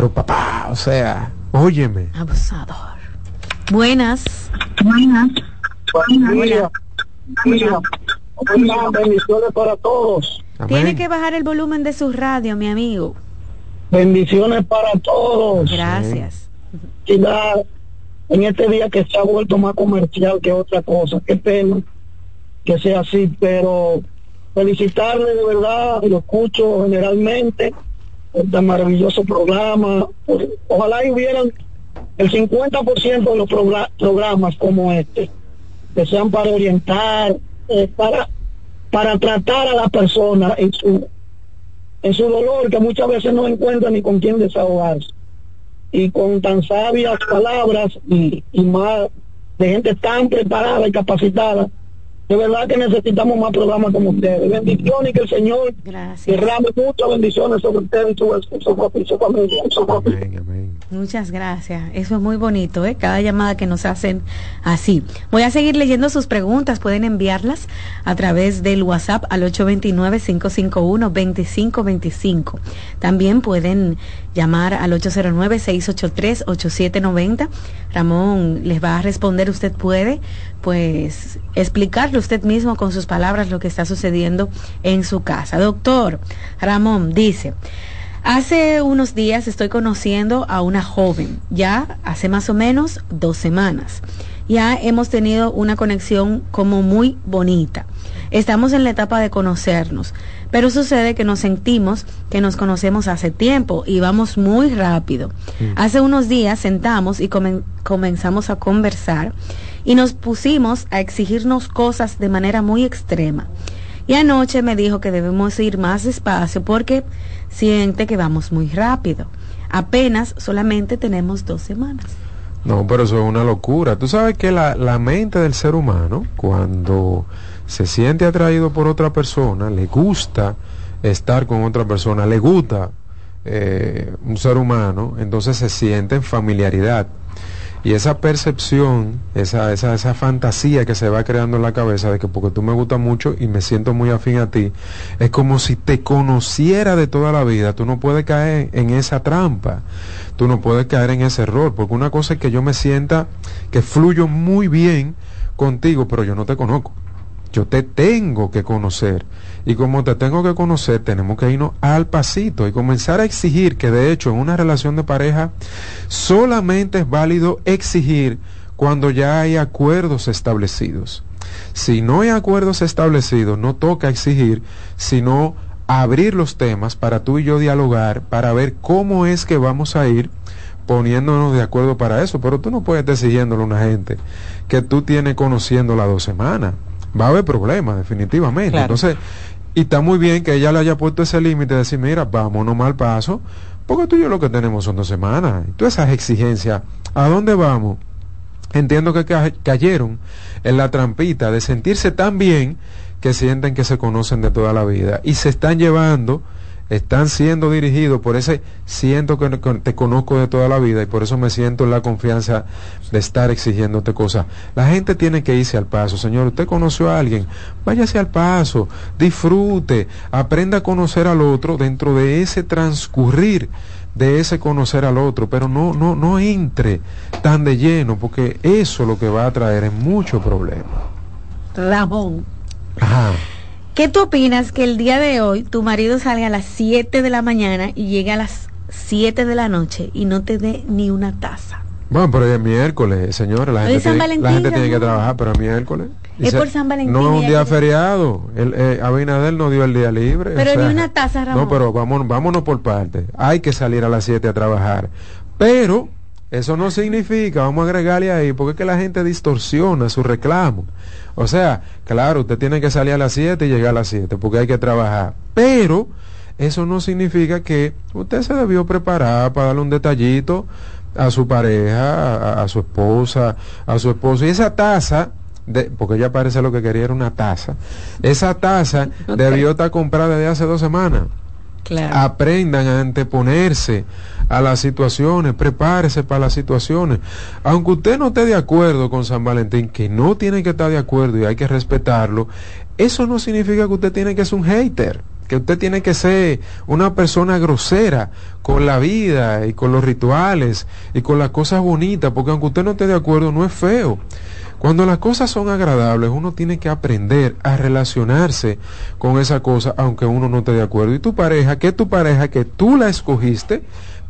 pero papá, o sea, óyeme. Abusador. Buenas. Buenas. Buenas. Buenas. Bendiciones para todos. Tiene que bajar el volumen de su radio, mi amigo. Bendiciones para todos. Gracias. Y en este día que se ha vuelto más comercial que otra cosa. Qué pena que sea así, pero felicitarle de verdad, lo escucho generalmente este maravilloso programa. Ojalá hubieran el 50% de los programas como este, que sean para orientar, eh, para, para tratar a la persona en su, en su dolor, que muchas veces no encuentra ni con quién desahogarse. Y con tan sabias palabras y, y más de gente tan preparada y capacitada, De verdad que necesitamos más programas como ustedes. Bendiciones y que el Señor derrame muchas bendiciones sobre ustedes y sobre su, su, su familia. Su Muchas gracias. Eso es muy bonito, ¿eh? Cada llamada que nos hacen así. Voy a seguir leyendo sus preguntas. Pueden enviarlas a través del WhatsApp al 829-551-2525. También pueden llamar al 809-683-8790. Ramón les va a responder. Usted puede, pues, explicarle usted mismo con sus palabras lo que está sucediendo en su casa. Doctor, Ramón dice, hace unos días estoy conociendo a una joven, ya hace más o menos dos semanas. Ya hemos tenido una conexión como muy bonita. Estamos en la etapa de conocernos, pero sucede que nos sentimos que nos conocemos hace tiempo y vamos muy rápido. Hace unos días sentamos y comenzamos a conversar y nos pusimos a exigirnos cosas de manera muy extrema. Y anoche me dijo que debemos ir más despacio porque siente que vamos muy rápido. Apenas solamente tenemos dos semanas. No, pero eso es una locura. Tú sabes que la, la mente del ser humano, cuando se siente atraído por otra persona, le gusta estar con otra persona, le gusta eh, un ser humano, entonces se siente en familiaridad. Y esa percepción, esa, esa, esa fantasía que se va creando en la cabeza de que porque tú me gustas mucho y me siento muy afín a ti, es como si te conociera de toda la vida. Tú no puedes caer en esa trampa, tú no puedes caer en ese error, porque una cosa es que yo me sienta que fluyo muy bien contigo, pero yo no te conozco. Yo te tengo que conocer. Y como te tengo que conocer, tenemos que irnos al pasito y comenzar a exigir que de hecho en una relación de pareja solamente es válido exigir cuando ya hay acuerdos establecidos. Si no hay acuerdos establecidos, no toca exigir, sino abrir los temas para tú y yo dialogar, para ver cómo es que vamos a ir poniéndonos de acuerdo para eso. Pero tú no puedes estar exigiéndole a una gente que tú tienes conociendo las dos semanas va a haber problemas, definitivamente. Entonces, y está muy bien que ella le haya puesto ese límite de decir, mira, vámonos mal paso, porque tú y yo lo que tenemos son dos semanas. Y todas esas exigencias, ¿a dónde vamos? Entiendo que cayeron en la trampita de sentirse tan bien que sienten que se conocen de toda la vida y se están llevando están siendo dirigidos por ese siento que te conozco de toda la vida y por eso me siento en la confianza de estar exigiéndote cosas. La gente tiene que irse al paso. Señor, usted conoció a alguien, váyase al paso, disfrute, aprenda a conocer al otro dentro de ese transcurrir de ese conocer al otro, pero no, no, no entre tan de lleno, porque eso lo que va a traer es mucho problema. Ramón. Ajá. ¿Qué tú opinas que el día de hoy tu marido salga a las 7 de la mañana y llegue a las 7 de la noche y no te dé ni una taza? Bueno, pero es miércoles, señora. La, gente tiene, la gente tiene, que trabajar, pero es miércoles. Es por San Valentín. No es un día feriado. El, eh, Abinader no dio el día libre. Pero ni una taza, Ramón. No, pero vámonos, vámonos por parte. Hay que salir a las 7 a trabajar. Pero eso no significa, vamos a agregarle ahí, porque es que la gente distorsiona su reclamo. O sea, claro, usted tiene que salir a las 7 y llegar a las 7 porque hay que trabajar. Pero eso no significa que usted se debió preparar para darle un detallito a su pareja, a, su esposa, a su esposo. Y esa taza, de, porque ella parece lo que quería era una taza, esa taza debió estar comprada desde hace dos semanas. Aprendan a anteponerse a las situaciones, prepárese para las situaciones. Aunque usted no esté de acuerdo con San Valentín, que no tiene que estar de acuerdo y hay que respetarlo, eso no significa que usted tiene que ser un hater que usted tiene que ser una persona grosera con la vida y con los rituales y con las cosas bonitas, porque aunque usted no esté de acuerdo, no es feo. Cuando las cosas son agradables, uno tiene que aprender a relacionarse con esa cosa, aunque uno no esté de acuerdo. Y tu pareja, que tu pareja, que tú la escogiste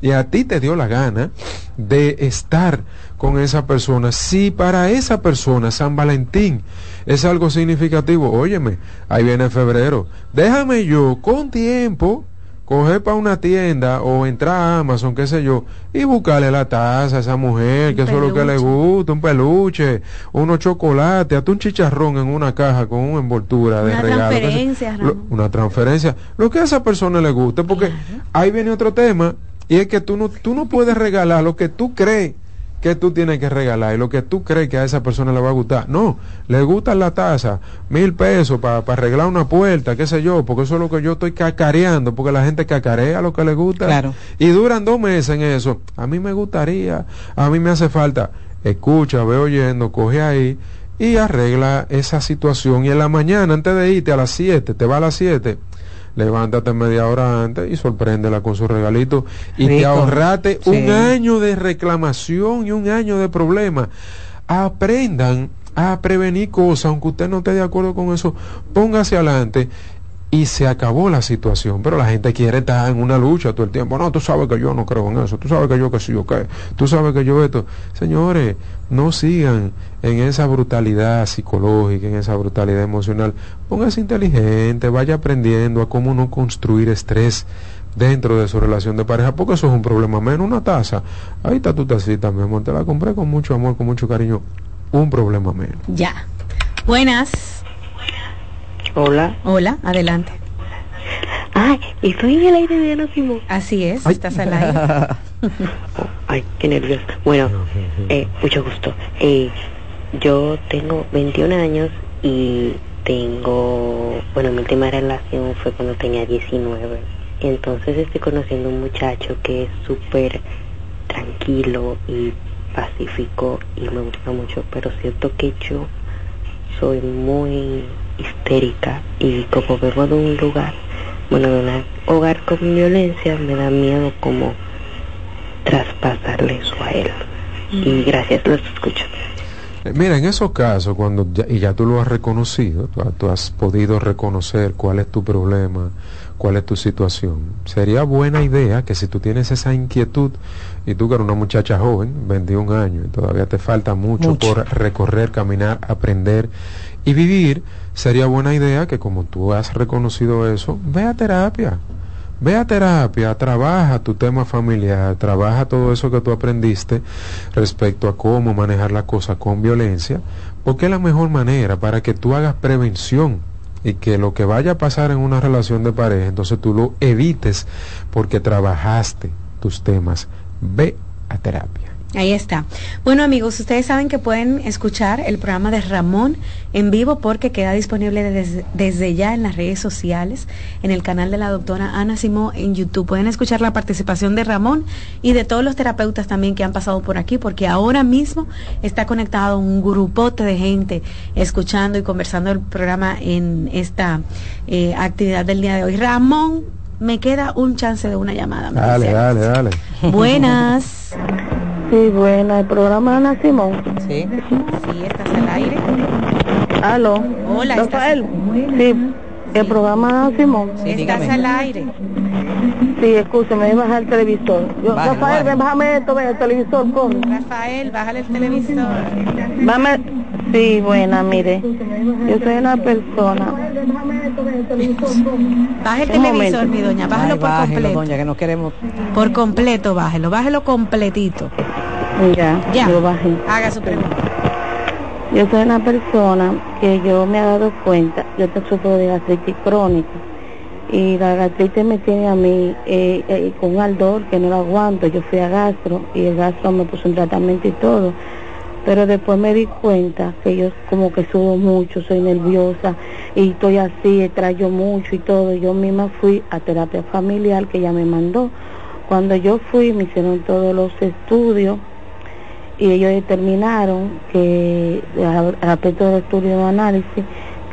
y a ti te dio la gana de estar con esa persona, si para esa persona San Valentín es algo significativo, óyeme, ahí viene febrero, déjame yo con tiempo coger para una tienda o entrar a Amazon, qué sé yo, y buscarle la taza a esa mujer, que eso es lo que le gusta, un peluche, unos chocolates, hasta un chicharrón en una caja con una envoltura de regalo. Una transferencia, una transferencia. Lo que a esa persona le guste, porque ahí viene otro tema, y es que tú no, tú no puedes regalar lo que tú crees que tú tienes que regalar y lo que tú crees que a esa persona le va a gustar. No, le gusta la taza, mil pesos para arreglar una puerta, qué sé yo, porque eso es lo que yo estoy cacareando, porque la gente cacarea lo que le gusta. Claro. Y duran dos meses en eso. A mí me gustaría, a mí me hace falta. Escucha, ve oyendo, coge ahí y arregla esa situación. Y en la mañana, antes de irte a las 7, te va a las 7 levántate media hora antes y sorpréndela con su regalito y te ahorrate Sí. un año de reclamación y un año de problemas. Aprendan a prevenir cosas, aunque usted no esté de acuerdo con eso, póngase adelante y se acabó la situación. Pero la gente quiere estar en una lucha todo el tiempo. No, tú sabes que yo no creo en eso, tú sabes que yo que sí, yo qué, tú sabes que yo esto. Señores, no sigan en esa brutalidad psicológica, en esa brutalidad emocional. Póngase inteligente, vaya aprendiendo a cómo no construir estrés dentro de su relación de pareja, porque eso es un problema menos. Una taza, ahí está tu tacita, mi amor, te la compré con mucho amor, con mucho cariño. Un problema menos. Ya. Buenas. Hola. Hola, adelante. Ay, estoy en el aire de Ana Simón. Así es, estás al aire. Ay, qué nervios. Bueno, eh, mucho gusto. Eh, yo tengo 21 años y tengo, bueno, mi última relación fue cuando tenía 19. Entonces estoy conociendo un muchacho que es súper tranquilo y pacífico y me gusta mucho, pero siento que yo soy muy histérica y como vengo de un lugar, bueno, de un hogar con violencia, me da miedo como traspasarle eso a él. Y gracias, los escucho. Eh, Mira, en esos casos, cuando ya, y ya tú lo has reconocido, tú, tú has podido reconocer cuál es tu problema, cuál es tu situación, sería buena idea que si tú tienes esa inquietud y tú que eres una muchacha joven, 21 años, y todavía te falta mucho, Mucho. por recorrer, caminar, aprender y vivir, sería buena idea que como tú has reconocido eso, ve a terapia. Ve a terapia, trabaja tu tema familiar, trabaja todo eso que tú aprendiste respecto a cómo manejar la cosa con violencia, porque es la mejor manera para que tú hagas prevención y que lo que vaya a pasar en una relación de pareja, entonces tú lo evites porque trabajaste tus temas. Ve a terapia. Ahí está. Bueno amigos, ustedes saben que pueden escuchar el programa de Ramón en vivo porque queda disponible desde, desde ya en las redes sociales, en el canal de la doctora Ana Simó en YouTube. Pueden escuchar la participación de Ramón y de todos los terapeutas también que han pasado por aquí porque ahora mismo está conectado un grupote de gente escuchando y conversando el programa en esta eh, actividad del día de hoy. Ramón, me queda un chance de una llamada. Dale, dale, dale. Buenas. Sí, buena, el programa Ana Simón. Sí. Sí, estás al aire. Aló. Hola, Rafael. Sí, el programa Ana Simón. estás al aire. Sí, escúchame, voy a bajar el televisor. Yo, Bájalo, Rafael, ven, bájame esto, el televisor, corre. Rafael, bájale el televisor. Bájame. Sí, buena, mire. Yo soy una persona. Baje el Un televisor, momento. mi doña, bájalo Ay, por bájelo, completo. doña, que no queremos. Por completo, bájelo, bájelo completito. Ya, Ya. yo bajé. Haga su pregunta. Yo soy una persona que yo me he dado cuenta, yo te sufro de gastritis crónica y la gastritis me tiene a mí eh, eh, con un ardor que no lo aguanto. Yo fui a gastro y el gastro me puso un tratamiento y todo, pero después me di cuenta que yo como que subo mucho, soy nerviosa y estoy así, extraño mucho y todo. Yo misma fui a terapia familiar que ella me mandó. Cuando yo fui me hicieron todos los estudios y ellos determinaron que al respecto del estudio de análisis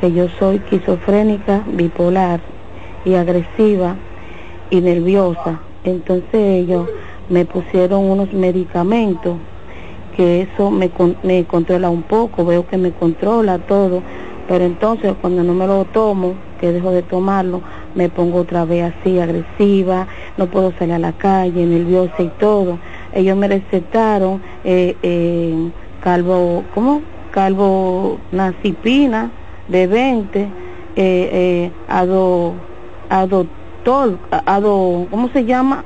que yo soy esquizofrénica, bipolar y agresiva y nerviosa. Entonces ellos me pusieron unos medicamentos que eso me, me controla un poco, veo que me controla todo, pero entonces cuando no me lo tomo, que dejo de tomarlo, me pongo otra vez así agresiva, no puedo salir a la calle, nerviosa y todo. Ellos me recetaron eh, eh, calvo, ¿cómo? Calvo nazipina de 20, eh, eh, ado, adotol, ado, ¿cómo se llama?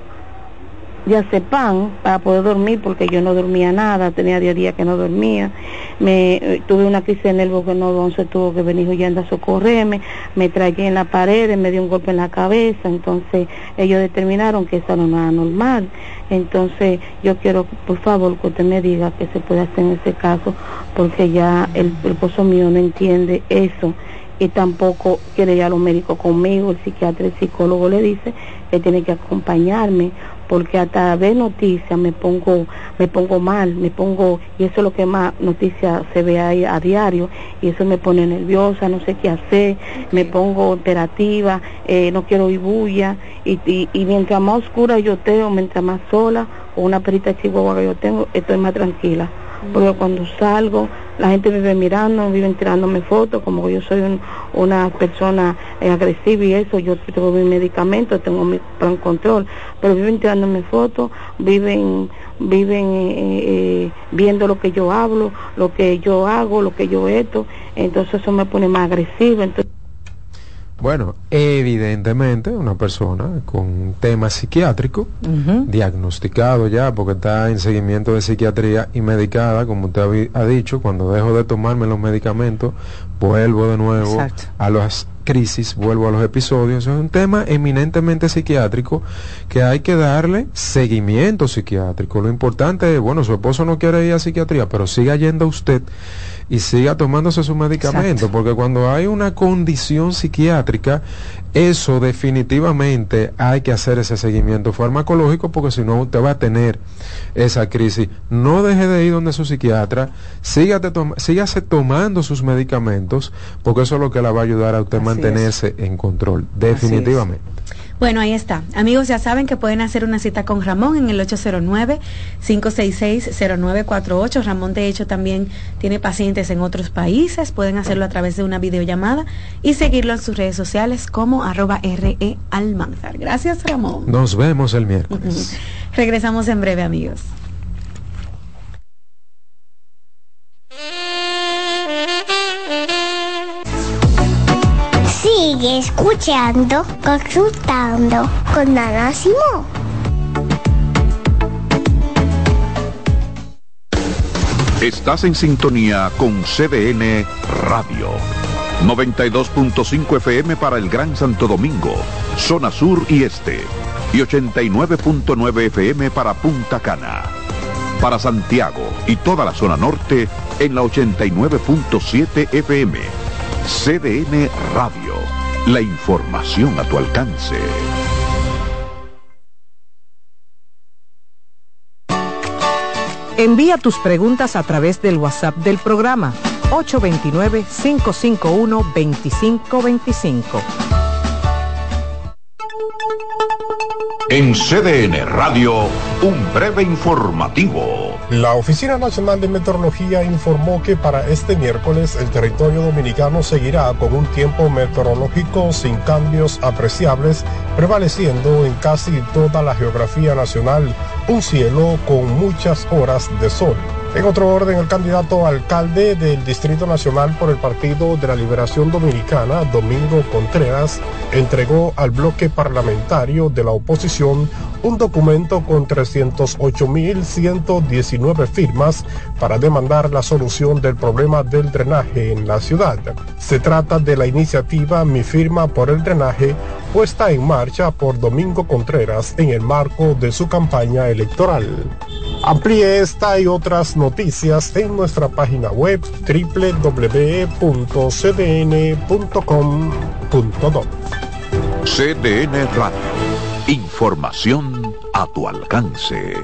pan para poder dormir porque yo no dormía nada, tenía día a día que no dormía, me eh, tuve una crisis de nervios que no se tuvo que venir huyendo a socorrerme, me tragué en la pared, me dio un golpe en la cabeza, entonces ellos determinaron que eso no era normal, entonces yo quiero por favor que usted me diga qué se puede hacer en ese caso porque ya el, el esposo mío no entiende eso y tampoco quiere ir a los médicos conmigo, el psiquiatra, el psicólogo le dice que tiene que acompañarme porque hasta ver noticias me pongo me pongo mal, me pongo y eso es lo que más noticias se ve ahí a diario y eso me pone nerviosa, no sé qué hacer, me pongo operativa, eh, no quiero ir bulla y, y, mientras más oscura yo tengo, mientras más sola o una perita chihuahua que yo tengo, estoy más tranquila porque cuando salgo la gente me ve mirando, viven tirándome fotos, como yo soy una persona eh, agresiva y eso, yo tengo mi medicamento, tengo mi plan control, pero viven tirándome fotos, viven viven eh, eh, viendo lo que yo hablo, lo que yo hago, lo que yo esto, entonces eso me pone más agresiva. Bueno, evidentemente una persona con un tema psiquiátrico, diagnosticado ya porque está en seguimiento de psiquiatría y medicada, como usted ha dicho, cuando dejo de tomarme los medicamentos, vuelvo de nuevo a las crisis, vuelvo a los episodios. Es un tema eminentemente psiquiátrico que hay que darle seguimiento psiquiátrico. Lo importante es, bueno, su esposo no quiere ir a psiquiatría, pero siga yendo usted y siga tomándose su medicamento, porque cuando hay una condición psiquiátrica, eso definitivamente hay que hacer ese seguimiento farmacológico, porque si no usted va a tener esa crisis. No deje de ir donde su psiquiatra, sígate sígase tomando sus medicamentos, porque eso es lo que la va a ayudar a usted a mantenerse en control, definitivamente. Bueno, ahí está. Amigos, ya saben que pueden hacer una cita con Ramón en el 809-566-0948. Ramón, de hecho, también tiene pacientes en otros países. Pueden hacerlo a través de una videollamada y seguirlo en sus redes sociales como arroba RE Almanzar. Gracias, Ramón. Nos vemos el miércoles. Regresamos en breve, amigos. Sigue escuchando, consultando con Ana Simón. Estás en sintonía con CDN Radio. 92.5 FM para el Gran Santo Domingo, zona sur y este. Y 89.9 FM para Punta Cana. Para Santiago y toda la zona norte en la 89.7 FM. CDN Radio la información a tu alcance. Envía tus preguntas a través del WhatsApp del programa 829-551-2525. En CDN Radio, un breve informativo. La Oficina Nacional de Meteorología informó que para este miércoles el territorio dominicano seguirá con un tiempo meteorológico sin cambios apreciables, prevaleciendo en casi toda la geografía nacional un cielo con muchas horas de sol. En otro orden, el candidato alcalde del Distrito Nacional por el Partido de la Liberación Dominicana, Domingo Contreras, entregó al bloque parlamentario de la oposición un documento con 308.119 firmas para demandar la solución del problema del drenaje en la ciudad. Se trata de la iniciativa Mi Firma por el Drenaje, puesta en marcha por Domingo Contreras en el marco de su campaña electoral. Amplíe esta y otras noticias en nuestra página web www.cdn.com.do. CDN Radio. Información a tu alcance.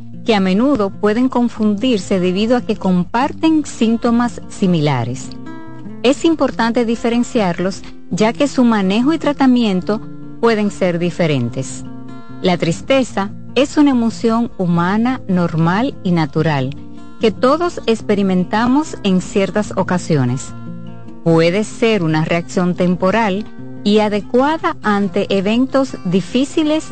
que a menudo pueden confundirse debido a que comparten síntomas similares. Es importante diferenciarlos ya que su manejo y tratamiento pueden ser diferentes. La tristeza es una emoción humana normal y natural que todos experimentamos en ciertas ocasiones. Puede ser una reacción temporal y adecuada ante eventos difíciles,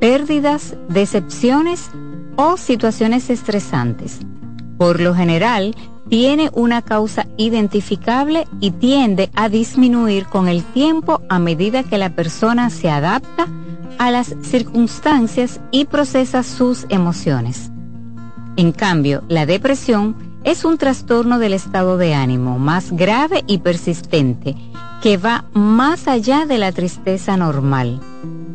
pérdidas, decepciones o situaciones estresantes. Por lo general, tiene una causa identificable y tiende a disminuir con el tiempo a medida que la persona se adapta a las circunstancias y procesa sus emociones. En cambio, la depresión es un trastorno del estado de ánimo más grave y persistente que va más allá de la tristeza normal.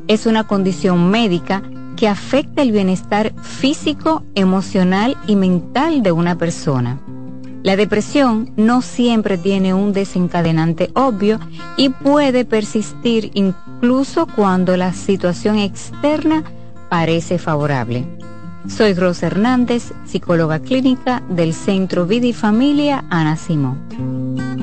Es una condición médica que afecta el bienestar físico, emocional y mental de una persona. La depresión no siempre tiene un desencadenante obvio y puede persistir incluso cuando la situación externa parece favorable. Soy Rosa Hernández, psicóloga clínica del Centro Vida y Familia Ana Simón.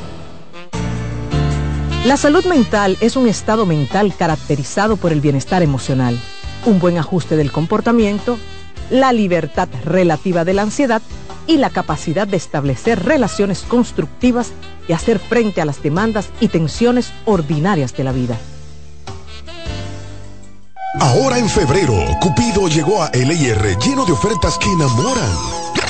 La salud mental es un estado mental caracterizado por el bienestar emocional, un buen ajuste del comportamiento, la libertad relativa de la ansiedad y la capacidad de establecer relaciones constructivas y hacer frente a las demandas y tensiones ordinarias de la vida. Ahora en febrero, Cupido llegó a LIR lleno de ofertas que enamoran.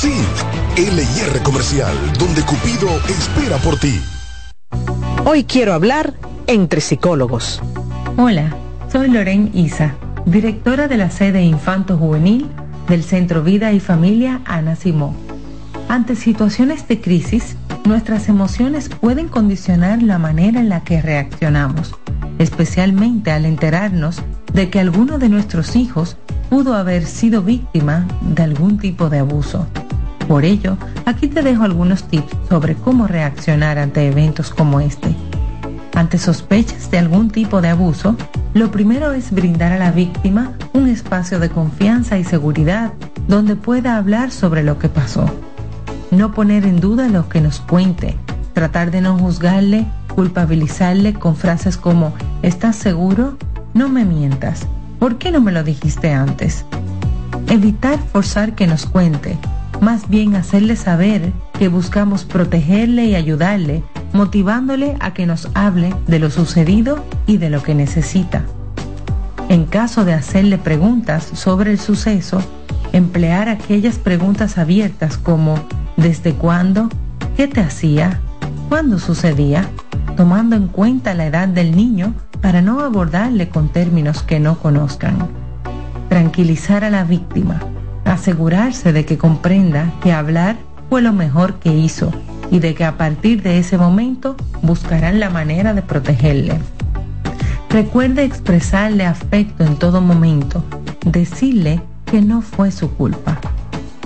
Sí, LIR Comercial, donde Cupido espera por ti. Hoy quiero hablar entre psicólogos. Hola, soy Loren Isa, directora de la sede Infanto Juvenil del Centro Vida y Familia Ana Simó. Ante situaciones de crisis, nuestras emociones pueden condicionar la manera en la que reaccionamos, especialmente al enterarnos de que alguno de nuestros hijos pudo haber sido víctima de algún tipo de abuso. Por ello, aquí te dejo algunos tips sobre cómo reaccionar ante eventos como este. Ante sospechas de algún tipo de abuso, lo primero es brindar a la víctima un espacio de confianza y seguridad donde pueda hablar sobre lo que pasó. No poner en duda lo que nos cuente, tratar de no juzgarle, culpabilizarle con frases como ¿estás seguro? No me mientas. ¿Por qué no me lo dijiste antes? Evitar forzar que nos cuente más bien hacerle saber que buscamos protegerle y ayudarle, motivándole a que nos hable de lo sucedido y de lo que necesita. En caso de hacerle preguntas sobre el suceso, emplear aquellas preguntas abiertas como ¿desde cuándo? ¿Qué te hacía? ¿Cuándo sucedía? Tomando en cuenta la edad del niño para no abordarle con términos que no conozcan. Tranquilizar a la víctima asegurarse de que comprenda que hablar fue lo mejor que hizo y de que a partir de ese momento buscarán la manera de protegerle. Recuerde expresarle afecto en todo momento, decirle que no fue su culpa.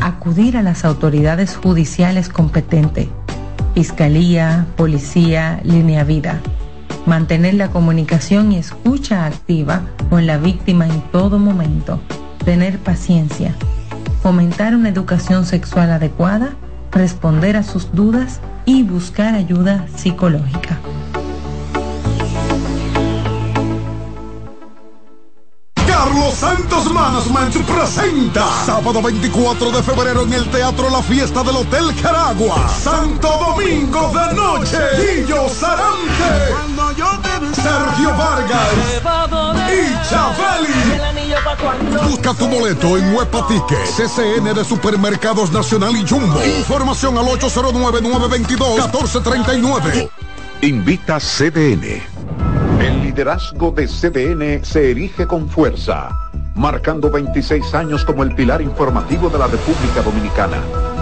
Acudir a las autoridades judiciales competentes, Fiscalía, Policía, Línea Vida. Mantener la comunicación y escucha activa con la víctima en todo momento. Tener paciencia. Fomentar una educación sexual adecuada. Responder a sus dudas y buscar ayuda psicológica. Carlos Santos Management presenta sábado 24 de febrero en el Teatro La Fiesta del Hotel Caragua. Santo Domingo de Noche. Guillo Sarante. Sergio Vargas. Y Chabeli. Busca tu boleto en Huepa Ticket, CCN de Supermercados Nacional y Jumbo. Información al 809-922-1439. Invita CDN. El liderazgo de CDN se erige con fuerza, marcando 26 años como el pilar informativo de la República Dominicana.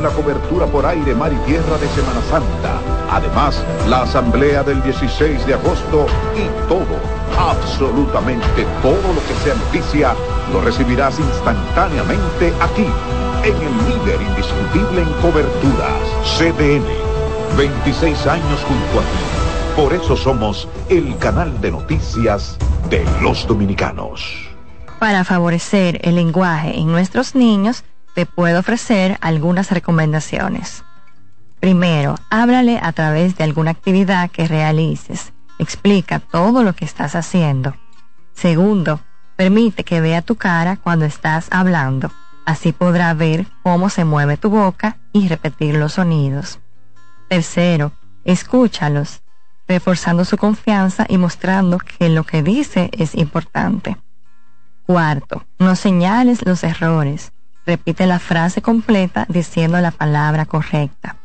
la cobertura por aire, mar y tierra de Semana Santa, además la Asamblea del 16 de agosto y todo, absolutamente todo lo que sea noticia, lo recibirás instantáneamente aquí en el líder indiscutible en coberturas, CDN. 26 años junto a ti. Por eso somos el canal de noticias de los dominicanos. Para favorecer el lenguaje en nuestros niños, te puedo ofrecer algunas recomendaciones. Primero, háblale a través de alguna actividad que realices. Explica todo lo que estás haciendo. Segundo, permite que vea tu cara cuando estás hablando. Así podrá ver cómo se mueve tu boca y repetir los sonidos. Tercero, escúchalos, reforzando su confianza y mostrando que lo que dice es importante. Cuarto, no señales los errores. Repite la frase completa diciendo la palabra correcta.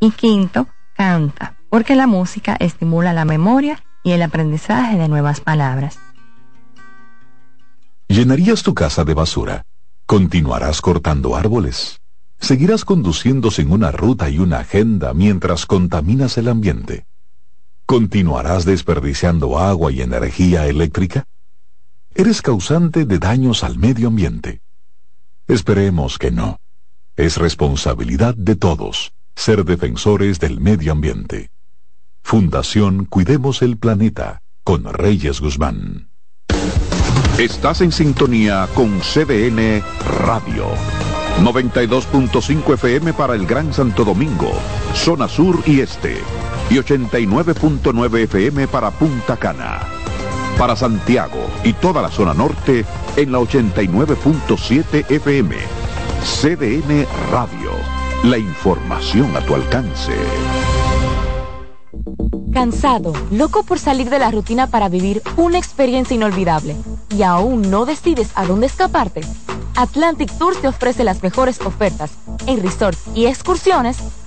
Y quinto, canta, porque la música estimula la memoria y el aprendizaje de nuevas palabras. ¿Llenarías tu casa de basura? ¿Continuarás cortando árboles? ¿Seguirás conduciéndose en una ruta y una agenda mientras contaminas el ambiente? ¿Continuarás desperdiciando agua y energía eléctrica? ¿Eres causante de daños al medio ambiente? Esperemos que no. Es responsabilidad de todos ser defensores del medio ambiente. Fundación Cuidemos el Planeta con Reyes Guzmán. Estás en sintonía con CDN Radio. 92.5 FM para el Gran Santo Domingo, zona sur y este. Y 89.9 FM para Punta Cana. Para Santiago y toda la zona norte en la 89.7 FM. CDN Radio. La información a tu alcance. Cansado, loco por salir de la rutina para vivir una experiencia inolvidable y aún no decides a dónde escaparte. Atlantic Tours te ofrece las mejores ofertas en resorts y excursiones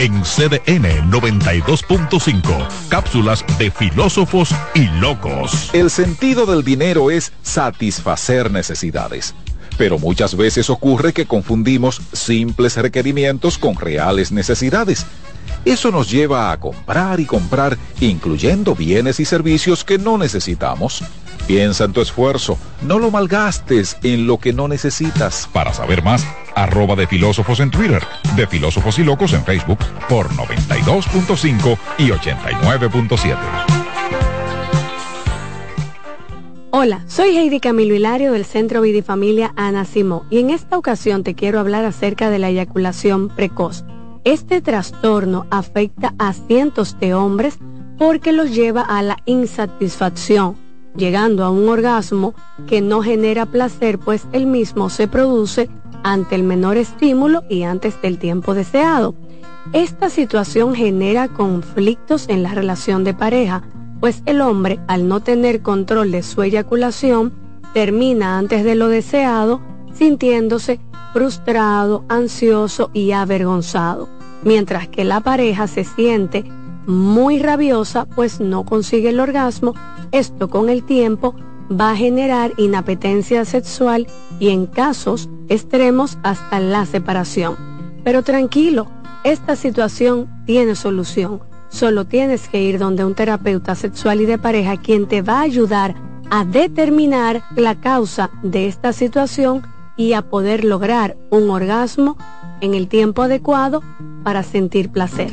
En CDN 92.5, cápsulas de filósofos y locos. El sentido del dinero es satisfacer necesidades. Pero muchas veces ocurre que confundimos simples requerimientos con reales necesidades eso nos lleva a comprar y comprar, incluyendo bienes y servicios que no necesitamos. Piensa en tu esfuerzo, no lo malgastes en lo que no necesitas. Para saber más, arroba de filósofos en Twitter, de filósofos y locos en Facebook por 92.5 y 89.7. Hola, soy Heidi Camilo Hilario del Centro Vidifamilia Ana Simó y en esta ocasión te quiero hablar acerca de la eyaculación precoz Este trastorno afecta a cientos de hombres porque los lleva a la insatisfacción, llegando a un orgasmo que no genera placer pues el mismo se produce ante el menor estímulo y antes del tiempo deseado. Esta situación genera conflictos en la relación de pareja, pues el hombre, al no tener control de su eyaculación, termina antes de lo deseado, sintiéndose frustrado, ansioso y avergonzado, mientras que la pareja se siente muy rabiosa, pues no consigue el orgasmo. Esto con el tiempo va a generar inapetencia sexual y en casos extremos hasta la separación. Pero tranquilo, esta situación tiene solución. Solo tienes que ir donde un terapeuta sexual y de pareja quien te va a ayudar a determinar la causa de esta situación y a poder lograr un orgasmo en el tiempo adecuado para sentir placer.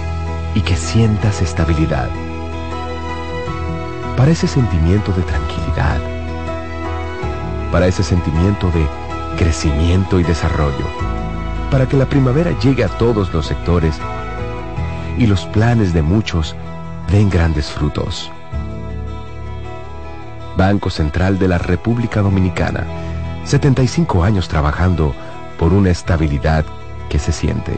y que sientas estabilidad. Para ese sentimiento de tranquilidad. Para ese sentimiento de crecimiento y desarrollo. Para que la primavera llegue a todos los sectores y los planes de muchos den grandes frutos. Banco Central de la República Dominicana. 75 años trabajando por una estabilidad que se siente.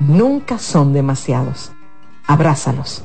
Nunca son demasiados. Abrázalos.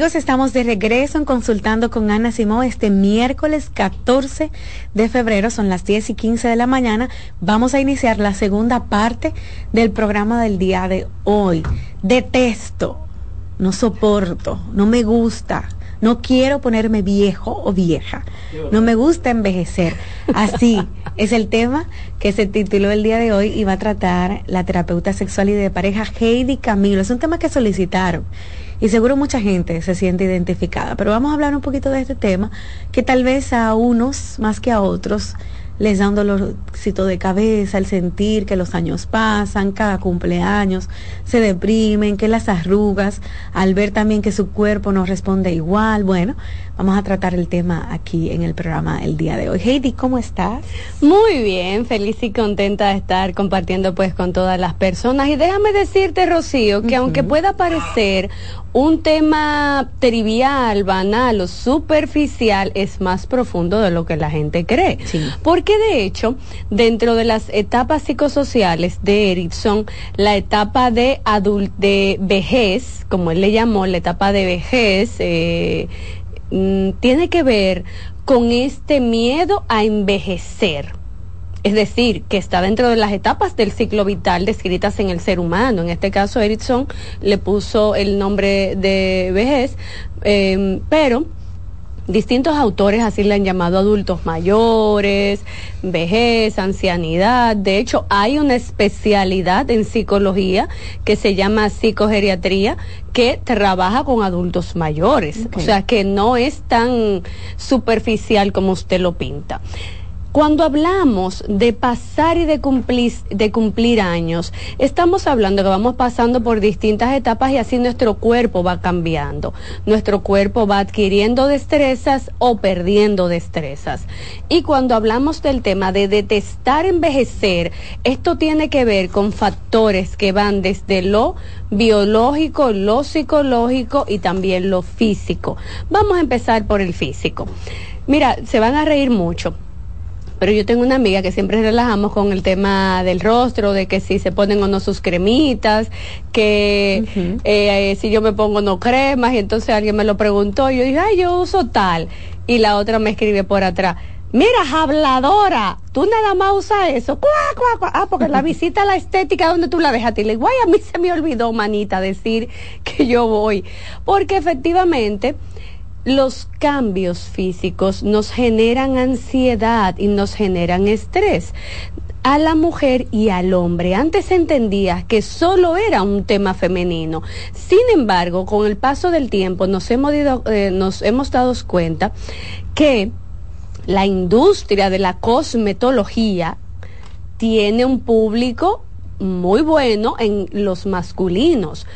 Amigos, estamos de regreso en Consultando con Ana Simón este miércoles 14 de febrero, son las 10 y 15 de la mañana. Vamos a iniciar la segunda parte del programa del día de hoy. Detesto, no soporto, no me gusta, no quiero ponerme viejo o vieja, no me gusta envejecer. Así es el tema que se tituló el día de hoy y va a tratar la terapeuta sexual y de pareja Heidi Camilo. Es un tema que solicitaron y seguro mucha gente se siente identificada. Pero vamos a hablar un poquito de este tema que tal vez a unos más que a otros les da un dolorcito de cabeza el sentir que los años pasan, cada cumpleaños, se deprimen, que las arrugas, al ver también que su cuerpo no responde igual. Bueno, vamos a tratar el tema aquí en el programa el día de hoy. Heidi, ¿cómo estás? Muy bien, feliz y contenta de estar compartiendo pues con todas las personas. Y déjame decirte, Rocío, que aunque pueda parecer un tema trivial, banal o superficial es más profundo de lo que la gente cree. Porque de hecho, dentro de las etapas psicosociales de Erickson, la etapa de adult de vejez, como él le llamó, la etapa de vejez, eh, mm, tiene que ver con este miedo a envejecer es decir, que está dentro de las etapas del ciclo vital descritas en el ser humano. En este caso, Erickson le puso el nombre de vejez, em, pero distintos autores así le han llamado adultos mayores, vejez, ancianidad. De hecho, hay una especialidad en psicología que se llama psicogeriatría que trabaja con adultos mayores. O sea, que no es tan superficial como usted lo pinta. Cuando hablamos de pasar y de cumplir, de cumplir años, estamos hablando que vamos pasando por distintas etapas y así nuestro cuerpo va cambiando. Nuestro cuerpo va adquiriendo destrezas o perdiendo destrezas. Y cuando hablamos del tema de detestar envejecer, esto tiene que ver con factores que van desde lo biológico, lo psicológico y también lo físico. Vamos a empezar por el físico. Mira, se van a reír mucho pero yo tengo una amiga que siempre relajamos con el tema del rostro, de que si se ponen o no sus cremitas, que eh, si yo me pongo no cremas, y entonces alguien me lo preguntó, y yo dije, ay, yo uso tal, y la otra me escribe por atrás. Mira, habladora, tú nada más usas eso. Ah, porque la visita a la estética, donde tú la dejas? Y le digo, ay, a mí se me olvidó, manita, decir que yo voy. Porque efectivamente, los cambios físicos nos generan ansiedad y nos generan estrés a la mujer y al hombre. Antes se entendía que solo era un tema femenino. Sin embargo, con el paso del tiempo nos hemos, eh, nos hemos dado cuenta que la industria de la cosmetología tiene un público muy bueno en los masculinos.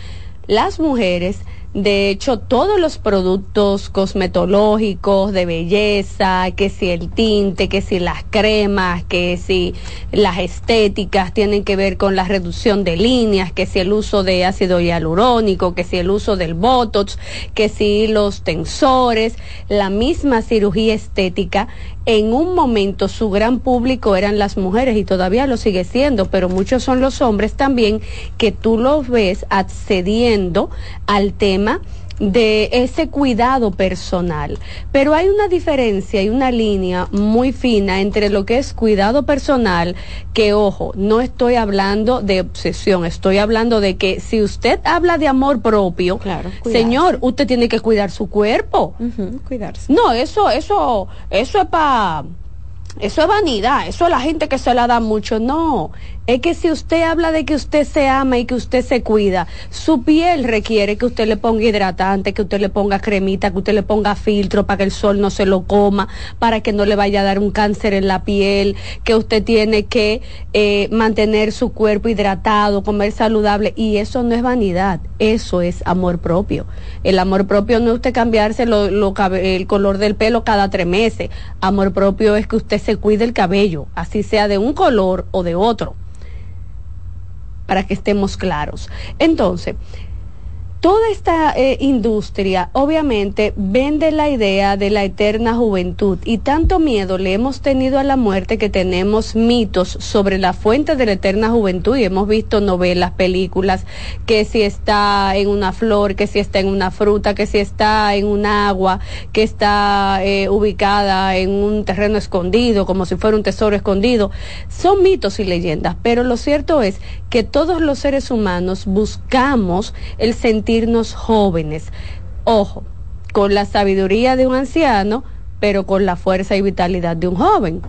Las mujeres de hecho, todos los productos cosmetológicos de belleza, que si el tinte, que si las cremas, que si las estéticas tienen que ver con la reducción de líneas, que si el uso de ácido hialurónico, que si el uso del botox, que si los tensores, la misma cirugía estética en un momento su gran público eran las mujeres y todavía lo sigue siendo, pero muchos son los hombres también que tú los ves accediendo al tema de ese cuidado personal. Pero hay una diferencia y una línea muy fina entre lo que es cuidado personal, que ojo, no estoy hablando de obsesión, estoy hablando de que si usted habla de amor propio, claro, señor, usted tiene que cuidar su cuerpo. cuidarse. No, eso, eso, eso es para eso es vanidad, eso es la gente que se la da mucho. No, es que si usted habla de que usted se ama y que usted se cuida, su piel requiere que usted le ponga hidratante, que usted le ponga cremita, que usted le ponga filtro para que el sol no se lo coma, para que no le vaya a dar un cáncer en la piel, que usted tiene que eh, mantener su cuerpo hidratado, comer saludable. Y eso no es vanidad, eso es amor propio. El amor propio no es usted cambiarse el color del pelo cada tres meses. Amor propio es que usted se cuide el cabello, así sea de un color o de otro, para que estemos claros. Entonces, toda esta eh, industria obviamente vende la idea de la eterna juventud y tanto miedo le hemos tenido a la muerte que tenemos mitos sobre la fuente de la eterna juventud y hemos visto novelas, películas, que si está en una flor, que si está en una fruta, que si está en un agua, que está eh, ubicada en un terreno escondido, como si fuera un tesoro escondido. Son mitos y leyendas, pero lo cierto es que todos los seres humanos buscamos el sentido jóvenes. Ojo, con la sabiduría de un anciano, pero con la fuerza y vitalidad de un joven.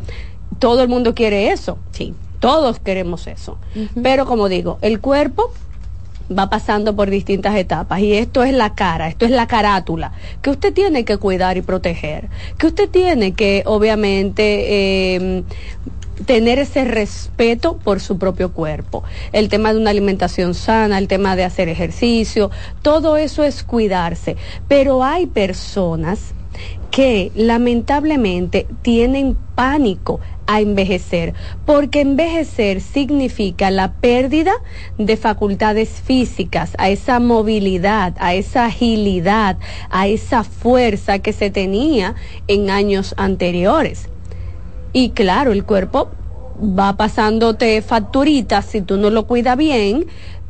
Todo el mundo quiere eso, sí, todos queremos eso. Pero como digo, el cuerpo va pasando por distintas etapas y esto es la cara, esto es la carátula que usted tiene que cuidar y proteger, que usted tiene que obviamente eh, tener ese respeto por su propio cuerpo. El tema de una alimentación sana, el tema de hacer ejercicio, todo eso es cuidarse. Pero hay personas que lamentablemente tienen pánico a envejecer, porque envejecer significa la pérdida de facultades físicas, a esa movilidad, a esa agilidad, a esa fuerza que se tenía en años anteriores. Y claro, el cuerpo va pasándote facturitas si tú no lo cuidas bien,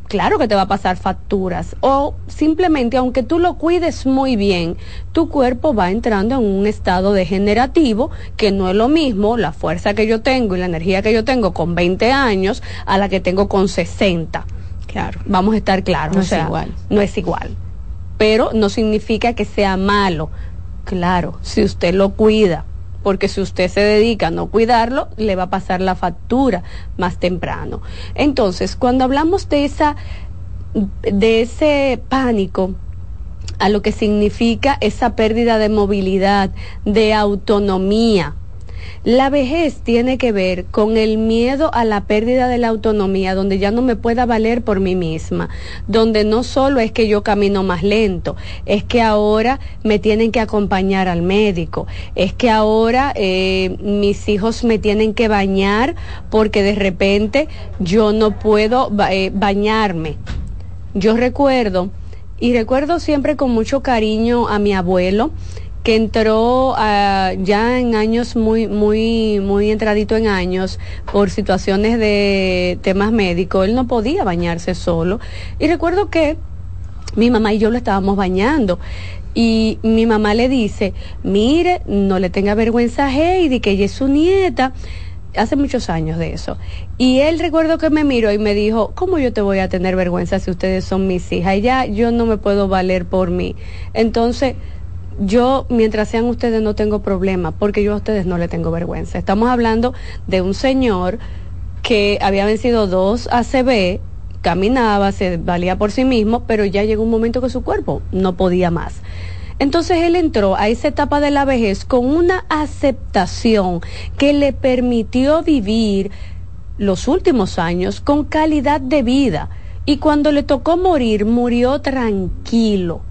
claro que te va a pasar facturas. O simplemente, aunque tú lo cuides muy bien, tu cuerpo va entrando en un estado degenerativo, que no es lo mismo la fuerza que yo tengo y la energía que yo tengo con 20 años a la que tengo con 60. Claro. Vamos a estar claros. No es igual. No es igual. Pero no significa que sea malo. Claro, si usted lo cuida porque si usted se dedica a no cuidarlo, le va a pasar la factura más temprano. Entonces, cuando hablamos de esa de ese pánico a lo que significa esa pérdida de movilidad, de autonomía, la vejez tiene que ver con el miedo a la pérdida de la autonomía, donde ya no me pueda valer por mí misma, donde no solo es que yo camino más lento, es que ahora me tienen que acompañar al médico, es que ahora eh, mis hijos me tienen que bañar porque de repente yo no puedo eh, bañarme. Yo recuerdo, y recuerdo siempre con mucho cariño a mi abuelo, que entró ah, ya en años muy, muy, muy entradito en años por situaciones de temas médicos. Él no podía bañarse solo. Y recuerdo que mi mamá y yo lo estábamos bañando. Y mi mamá le dice, mire, no le tenga vergüenza a Heidi, que ella es su nieta. Hace muchos años de eso. Y él recuerdo que me miró y me dijo, ¿cómo yo te voy a tener vergüenza si ustedes son mis hijas? Ya yo no me puedo valer por mí. Entonces, yo, mientras sean ustedes, no tengo problema, porque yo a ustedes no le tengo vergüenza. Estamos hablando de un señor que había vencido dos ACB, caminaba, se valía por sí mismo, pero ya llegó un momento que su cuerpo no podía más. Entonces él entró a esa etapa de la vejez con una aceptación que le permitió vivir los últimos años con calidad de vida. Y cuando le tocó morir, murió tranquilo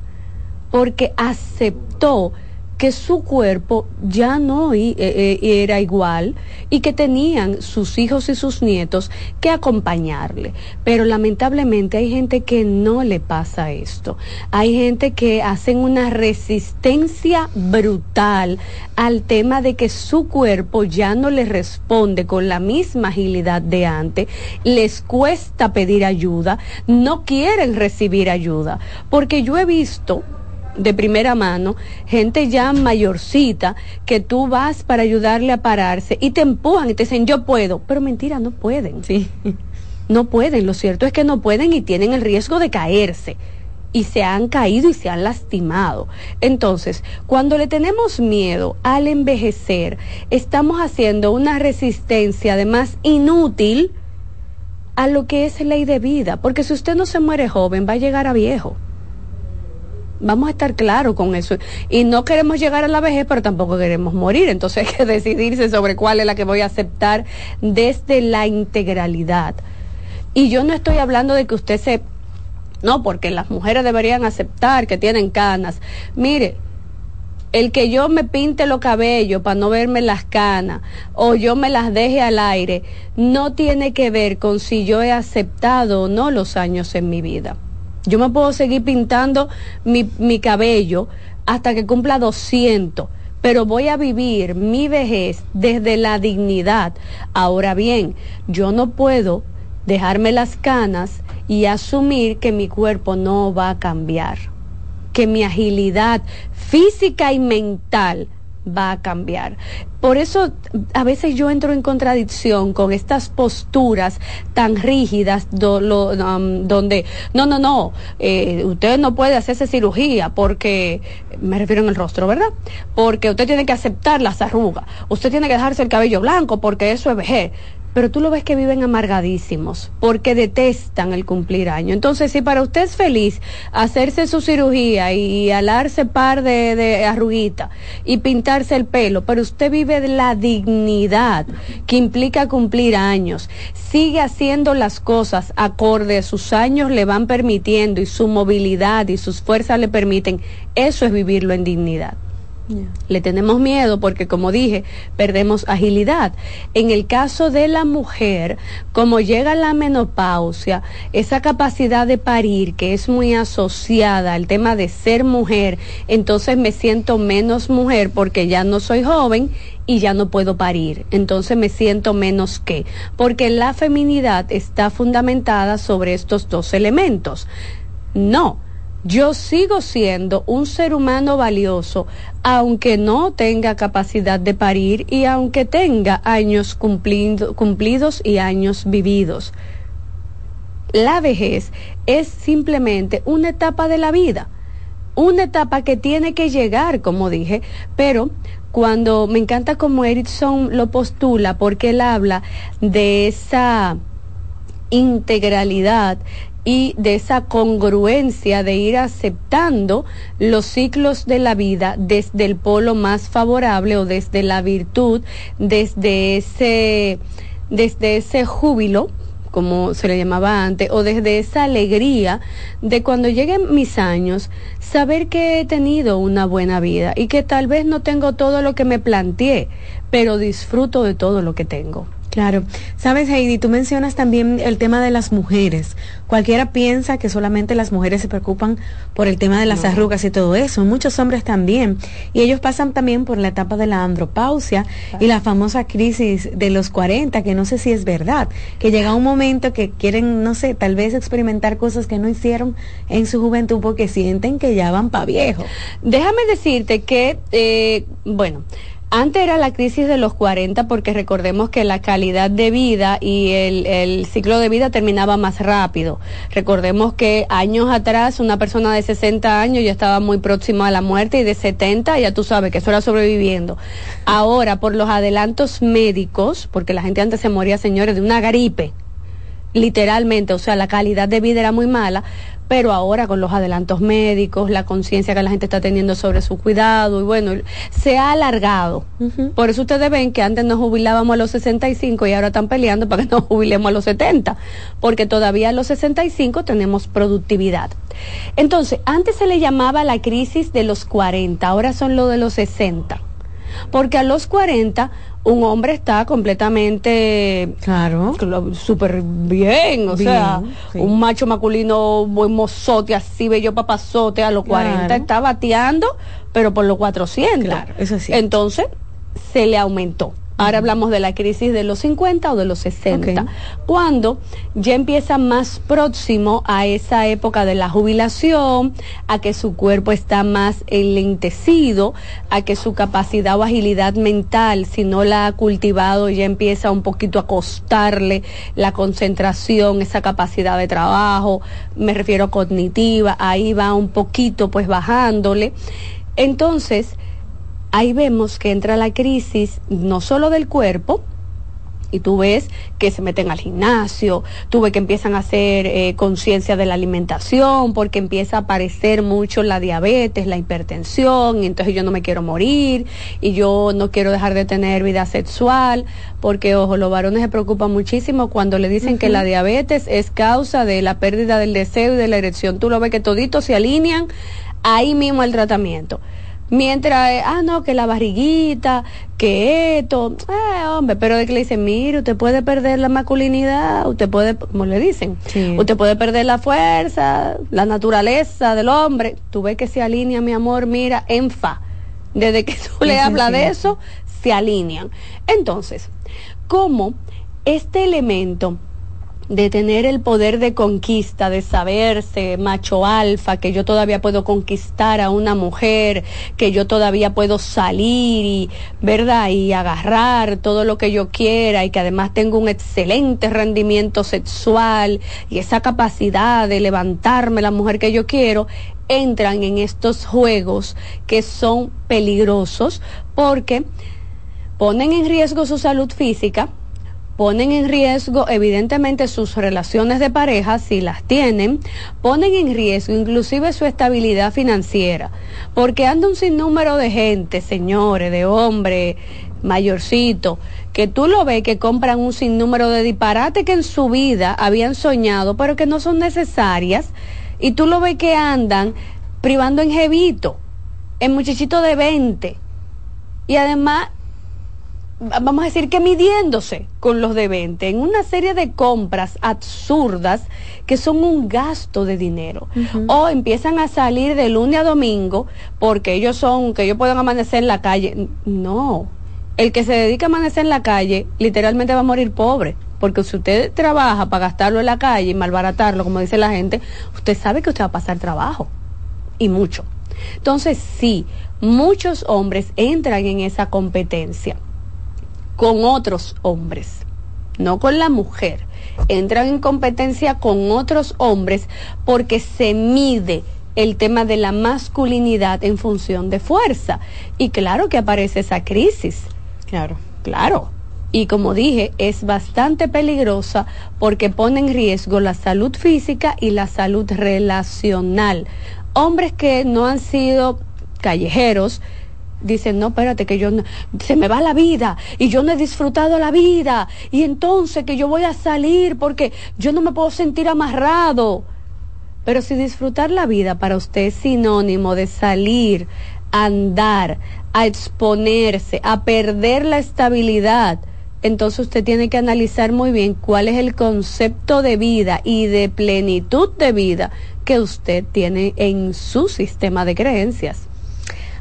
porque aceptó que su cuerpo ya no eh, eh, era igual y que tenían sus hijos y sus nietos que acompañarle. Pero lamentablemente hay gente que no le pasa esto. Hay gente que hacen una resistencia brutal al tema de que su cuerpo ya no le responde con la misma agilidad de antes, les cuesta pedir ayuda, no quieren recibir ayuda, porque yo he visto de primera mano, gente ya mayorcita, que tú vas para ayudarle a pararse y te empujan y te dicen, yo puedo, pero mentira, no pueden. Sí. No pueden, lo cierto es que no pueden y tienen el riesgo de caerse y se han caído y se han lastimado. Entonces, cuando le tenemos miedo al envejecer, estamos haciendo una resistencia además inútil a lo que es ley de vida, porque si usted no se muere joven, va a llegar a viejo. Vamos a estar claros con eso. Y no queremos llegar a la vejez, pero tampoco queremos morir. Entonces hay que decidirse sobre cuál es la que voy a aceptar desde la integralidad. Y yo no estoy hablando de que usted se... No, porque las mujeres deberían aceptar que tienen canas. Mire, el que yo me pinte los cabellos para no verme las canas o yo me las deje al aire no tiene que ver con si yo he aceptado o no los años en mi vida Yo me puedo seguir pintando mi, mi cabello hasta que cumpla 200 pero voy a vivir mi vejez desde la dignidad. Ahora bien, yo no puedo dejarme las canas y asumir que mi cuerpo no va a cambiar, que mi agilidad física y mental va a cambiar. Por eso a veces yo entro en contradicción con estas posturas tan rígidas donde, no, no, no, eh, usted no puede hacerse cirugía porque, me refiero en el rostro, ¿verdad? Porque usted tiene que aceptar las arrugas, usted tiene que dejarse el cabello blanco porque eso es vejez pero tú lo ves que viven amargadísimos porque detestan el cumplir año. Entonces, si para usted es feliz hacerse su cirugía y, alarse par de, de y pintarse el pelo, pero usted vive de la dignidad que implica cumplir años, sigue haciendo las cosas acorde sus años le van permitiendo y su movilidad y sus fuerzas le permiten, eso es vivirlo en dignidad. Le tenemos miedo porque, como dije, perdemos agilidad. En el caso de la mujer, como llega la menopausia, esa capacidad de parir que es muy asociada al tema de ser mujer, entonces me siento menos mujer porque ya no soy joven y ya no puedo parir. Entonces me siento menos que, porque la feminidad está fundamentada sobre estos dos elementos. No, yo sigo siendo un ser humano valioso, aunque no tenga capacidad de parir y aunque tenga años cumplidos y años vividos. La vejez es simplemente una etapa de la vida, una etapa que tiene que llegar, como dije, pero cuando me encanta como Erickson lo postula, porque él habla de esa integralidad y de esa congruencia de ir aceptando los ciclos de la vida desde el polo más favorable o desde la virtud, desde ese, desde ese júbilo como se le llamaba antes, o desde esa alegría de cuando lleguen mis años, saber que he tenido una buena vida y que tal vez no tengo todo lo que me planteé, pero disfruto de todo lo que tengo. Claro. Sabes, Heidi, tú mencionas también el tema de las mujeres. Cualquiera piensa que solamente las mujeres se preocupan por el tema de las arrugas y todo eso. Muchos hombres también. Y ellos pasan también por la etapa de la andropausia y la famosa crisis de los 40, que no sé si es verdad. Que llega un momento que quieren, no sé, tal vez experimentar cosas que no hicieron en su juventud porque sienten que ya van para viejo. Déjame decirte que, eh, bueno, antes era la crisis de los 40 porque recordemos que la calidad de vida y el, ciclo de vida terminaba más rápido. Recordemos que años atrás una persona de 60 años ya estaba muy próxima a la muerte y de 70 ya tú sabes que eso era sobreviviendo. Ahora, por los adelantos médicos, porque la gente antes se moría, señores, de una gripe, literalmente, o sea, la calidad de vida era muy mala, pero ahora con los adelantos médicos, la conciencia que la gente está teniendo sobre su cuidado, y bueno, se ha alargado. Por eso ustedes ven que antes nos jubilábamos a los 65 y ahora están peleando para que nos jubilemos a los 70, porque todavía a los 65 tenemos productividad. Entonces, antes se le llamaba la crisis de los 40, ahora son lo de los 60 porque a los 40 un hombre está completamente, claro, súper bien, o sea, un macho masculino buen mozote, así bello papazote, a los 40 está bateando, pero por los 400. Claro, eso sí. Entonces, se le aumentó. Ahora hablamos de la crisis de los 50 o de los 60, cuando ya empieza más próximo a esa época de la jubilación, a que su cuerpo está más enlentecido, a que su capacidad o agilidad mental, si no la ha cultivado, ya empieza un poquito a costarle la concentración, esa capacidad de trabajo, me refiero cognitiva, ahí va un poquito pues bajándole. Entonces, ahí vemos que entra la crisis no solo del cuerpo, y tú ves que se meten al gimnasio, tú ves que empiezan a hacer eh, conciencia de la alimentación, porque empieza a aparecer mucho la diabetes, la hipertensión, y entonces yo no me quiero morir, y yo no quiero dejar de tener vida sexual, porque ojo, los varones se preocupan muchísimo cuando le dicen que la diabetes es causa de la pérdida del deseo y de la erección. Tú lo ves que toditos se alinean ahí mismo el tratamiento Mientras, eh, ah, no, que la barriguita, que esto, eh, hombre, pero de que le dicen, mire, usted puede perder la masculinidad, usted puede, como le dicen, usted puede perder la fuerza, la naturaleza del hombre. Tú ves que se alinea, mi amor, mira, en fa. Desde que tú le hablas de eso, se alinean. Entonces, ¿cómo este elemento de tener el poder de conquista, de saberse macho alfa, que yo todavía puedo conquistar a una mujer, que yo todavía puedo salir y, ¿verdad? Y agarrar todo lo que yo quiera y que además tengo un excelente rendimiento sexual y esa capacidad de levantarme la mujer que yo quiero, entran en estos juegos que son peligrosos porque ponen en riesgo su salud física, ponen en riesgo evidentemente sus relaciones de pareja si las tienen, ponen en riesgo inclusive su estabilidad financiera, porque anda un sinnúmero de gente, señores, de hombres, mayorcito, que tú lo ves que compran un sinnúmero de disparates que en su vida habían soñado, pero que no son necesarias, y tú lo ves que andan privando en jevito, en muchachito de 20, y además vamos a decir que midiéndose con los de 20 en una serie de compras absurdas que son un gasto de dinero. O empiezan a salir de lunes a domingo porque ellos son que ellos pueden amanecer en la calle. No. El que se dedica a amanecer en la calle literalmente va a morir pobre. Porque si usted trabaja para gastarlo en la calle y malbaratarlo como dice la gente usted sabe que usted va a pasar trabajo. Y mucho. Entonces sí muchos hombres entran en esa competencia con otros hombres, no con la mujer. Entran en competencia con otros hombres porque se mide el tema de la masculinidad en función de fuerza. Y claro que aparece esa crisis. Claro. Claro. Y como dije, es bastante peligrosa porque pone en riesgo la salud física y la salud relacional. Hombres que no han sido callejeros, dicen, no, espérate, que yo se me va la vida y yo no he disfrutado la vida y entonces que yo voy a salir porque yo no me puedo sentir amarrado. Pero si disfrutar la vida para usted es sinónimo de salir, andar, a exponerse, a perder la estabilidad, entonces usted tiene que analizar muy bien cuál es el concepto de vida y de plenitud de vida que usted tiene en su sistema de creencias.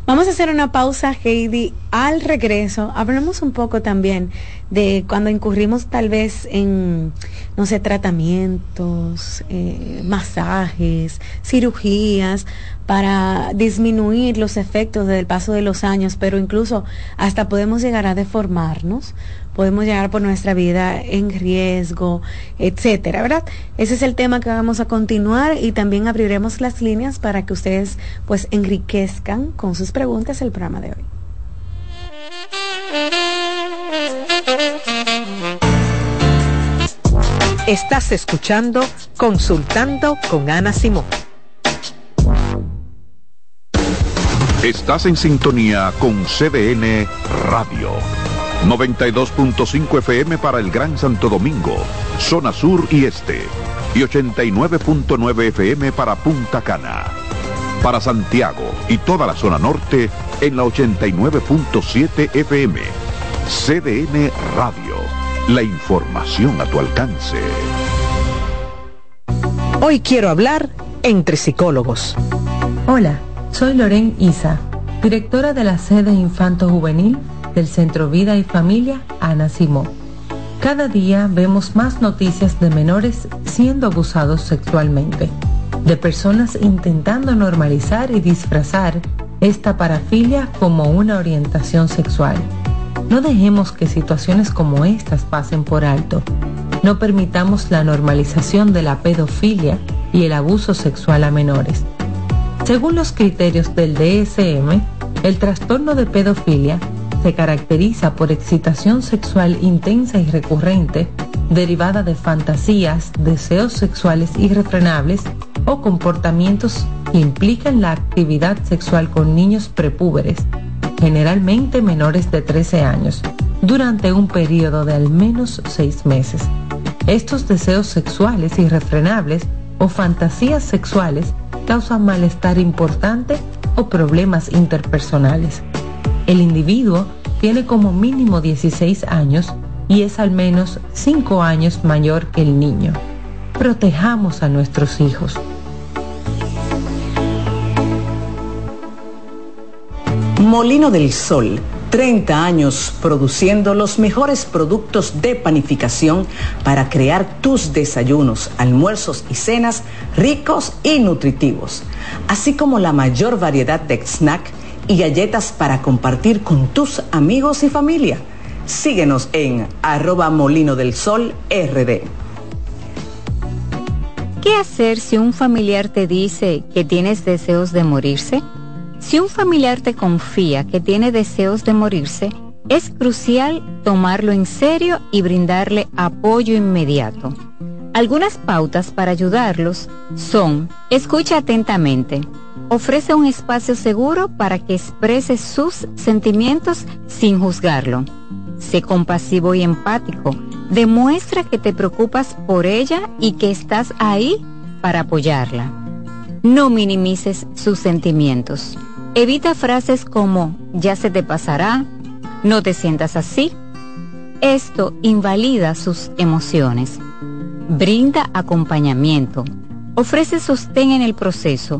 Vamos a hacer una pausa, Heidi. Al regreso, hablemos un poco también de cuando incurrimos tal vez en, no sé, tratamientos, eh, masajes, cirugías, para disminuir los efectos del paso de los años, pero incluso hasta podemos llegar a deformarnos podemos llegar por nuestra vida en riesgo, etcétera, ¿verdad? Ese es el tema que vamos a continuar y también abriremos las líneas para que ustedes pues enriquezcan con sus preguntas el programa de hoy. Estás escuchando Consultando con Ana Simón. Estás en sintonía con CDN Radio. 92.5 FM para el Gran Santo Domingo, zona sur y este, y 89.9 FM para Punta Cana. Para Santiago y toda la zona norte en la 89.7 FM. CDN Radio. La información a tu alcance. Hoy quiero hablar entre psicólogos. Hola, soy Loren Isa, directora de la sede Infanto Juvenil del Centro Vida y Familia Ana Simó. Cada día vemos más noticias de menores siendo abusados sexualmente, de personas intentando normalizar y disfrazar esta parafilia como una orientación sexual. No dejemos que situaciones como estas pasen por alto. No permitamos la normalización de la pedofilia y el abuso sexual a menores. Según los criterios del DSM, el trastorno de pedofilia se caracteriza por excitación sexual intensa y recurrente, derivada de fantasías, deseos sexuales irrefrenables o comportamientos que implican la actividad sexual con niños prepúberes, generalmente menores de 13 años, durante un periodo de al menos seis meses. Estos deseos sexuales irrefrenables o fantasías sexuales causan malestar importante o problemas interpersonales. El individuo tiene como mínimo 16 años y es al menos 5 años mayor que el niño. Protejamos a nuestros hijos. Molino del Sol, 30 años produciendo los mejores productos de panificación para crear tus desayunos, almuerzos y cenas ricos y nutritivos, así como la mayor variedad de snacks y galletas para compartir con tus amigos y familia. Síguenos en arroba molino del sol rd. ¿Qué hacer si un familiar te dice que tienes deseos de morirse? Si un familiar te confía que tiene deseos de morirse, es crucial tomarlo en serio y brindarle apoyo inmediato. Algunas pautas para ayudarlos son, escucha atentamente, ofrece un espacio seguro para que exprese sus sentimientos sin juzgarlo. Sé compasivo y empático. Demuestra que te preocupas por ella y que estás ahí para apoyarla. No minimices sus sentimientos. Evita frases como ya se te pasará, no te sientas así. Esto invalida sus emociones. Brinda acompañamiento. Ofrece sostén en el proceso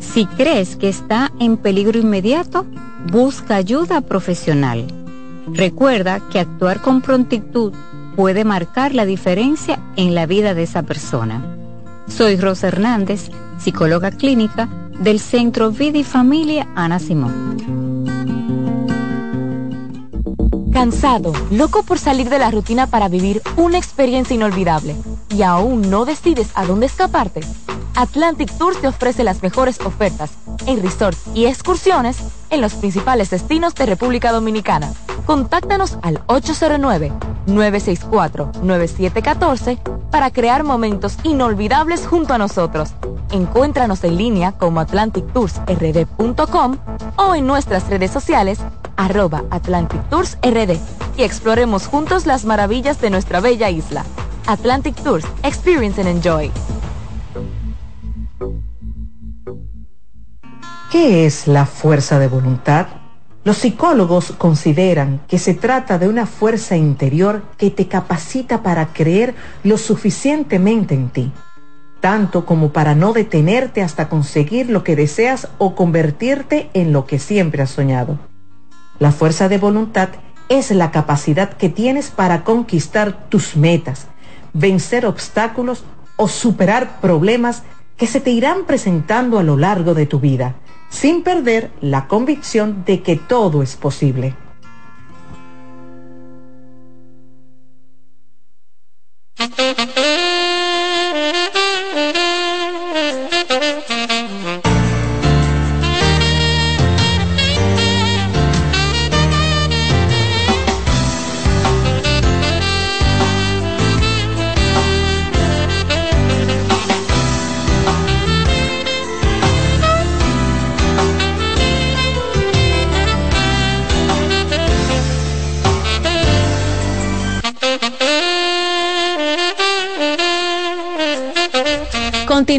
si crees que está en peligro inmediato, busca ayuda profesional. Recuerda que actuar con prontitud puede marcar la diferencia en la vida de esa persona. Soy Rosa Hernández, psicóloga clínica del Centro Vida y Familia Ana Simón. Cansado, loco por salir de la rutina para vivir una experiencia inolvidable y aún no decides a dónde escaparte. Atlantic Tours te ofrece las mejores ofertas en resorts y excursiones en los principales destinos de República Dominicana. Contáctanos al 809-964-9714 para crear momentos inolvidables junto a nosotros. Encuéntranos en línea como atlantictoursrd.com o en nuestras redes sociales arroba Atlantic Tours RD y exploremos juntos las maravillas de nuestra bella isla. Atlantic Tours, Experience and Enjoy. ¿Qué es la fuerza de voluntad? Los psicólogos consideran que se trata de una fuerza interior que te capacita para creer lo suficientemente en ti, tanto como para no detenerte hasta conseguir lo que deseas o convertirte en lo que siempre has soñado. La fuerza de voluntad es la capacidad que tienes para conquistar tus metas, vencer obstáculos o superar problemas que se te irán presentando a lo largo de tu vida sin perder la convicción de que todo es posible.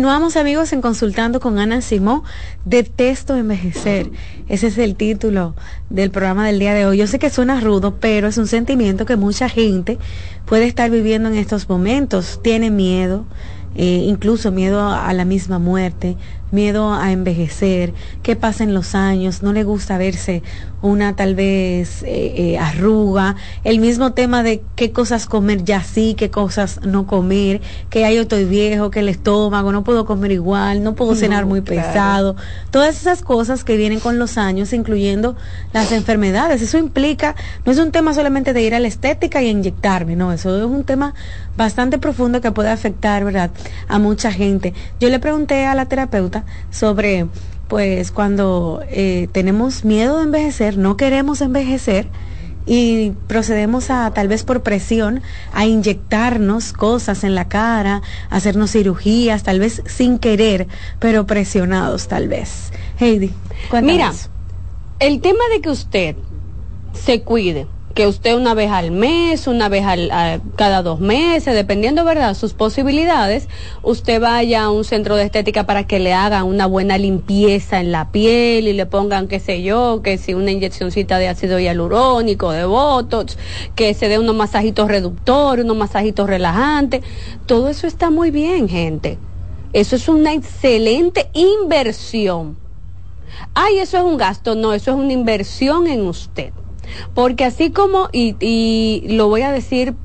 Continuamos amigos en Consultando con Ana Simón. Detesto envejecer. Ese es el título del programa del día de hoy. Yo sé que suena rudo, pero es un sentimiento que mucha gente puede estar viviendo en estos momentos. Tiene miedo, eh, incluso miedo a la misma muerte, miedo a envejecer, qué pasa en los años, no le gusta verse una tal vez eh, eh, arruga, el mismo tema de qué cosas comer ya sí, qué cosas no comer, que hay estoy viejo, que el estómago, no puedo comer igual, no puedo cenar muy pesado, todas esas cosas que vienen con los años, incluyendo las enfermedades. Eso implica, no es un tema solamente de ir a la estética y inyectarme, no, eso es un tema bastante profundo que puede afectar, ¿verdad?, a mucha gente. Yo le pregunté a la terapeuta sobre pues cuando eh, tenemos miedo de envejecer, no queremos envejecer y procedemos a, tal vez por presión, a inyectarnos cosas en la cara, hacernos cirugías, tal vez sin querer, pero presionados tal vez. Heidi, cuéntanos. Mira, el tema de que usted se cuide, que usted una vez al mes, una vez al, a- cada dos meses, dependiendo, ¿verdad?, sus posibilidades, usted vaya a un centro de estética para que le hagan una buena limpieza en la piel y le pongan, qué sé yo, que si una inyeccioncita de ácido hialurónico, de Botox, que se dé unos masajitos reductores, unos masajitos relajantes. Todo eso está muy bien, gente. Eso es una excelente inversión. Ay, eso es un gasto. No, eso es una inversión en usted. Porque así como, y, y lo voy a decir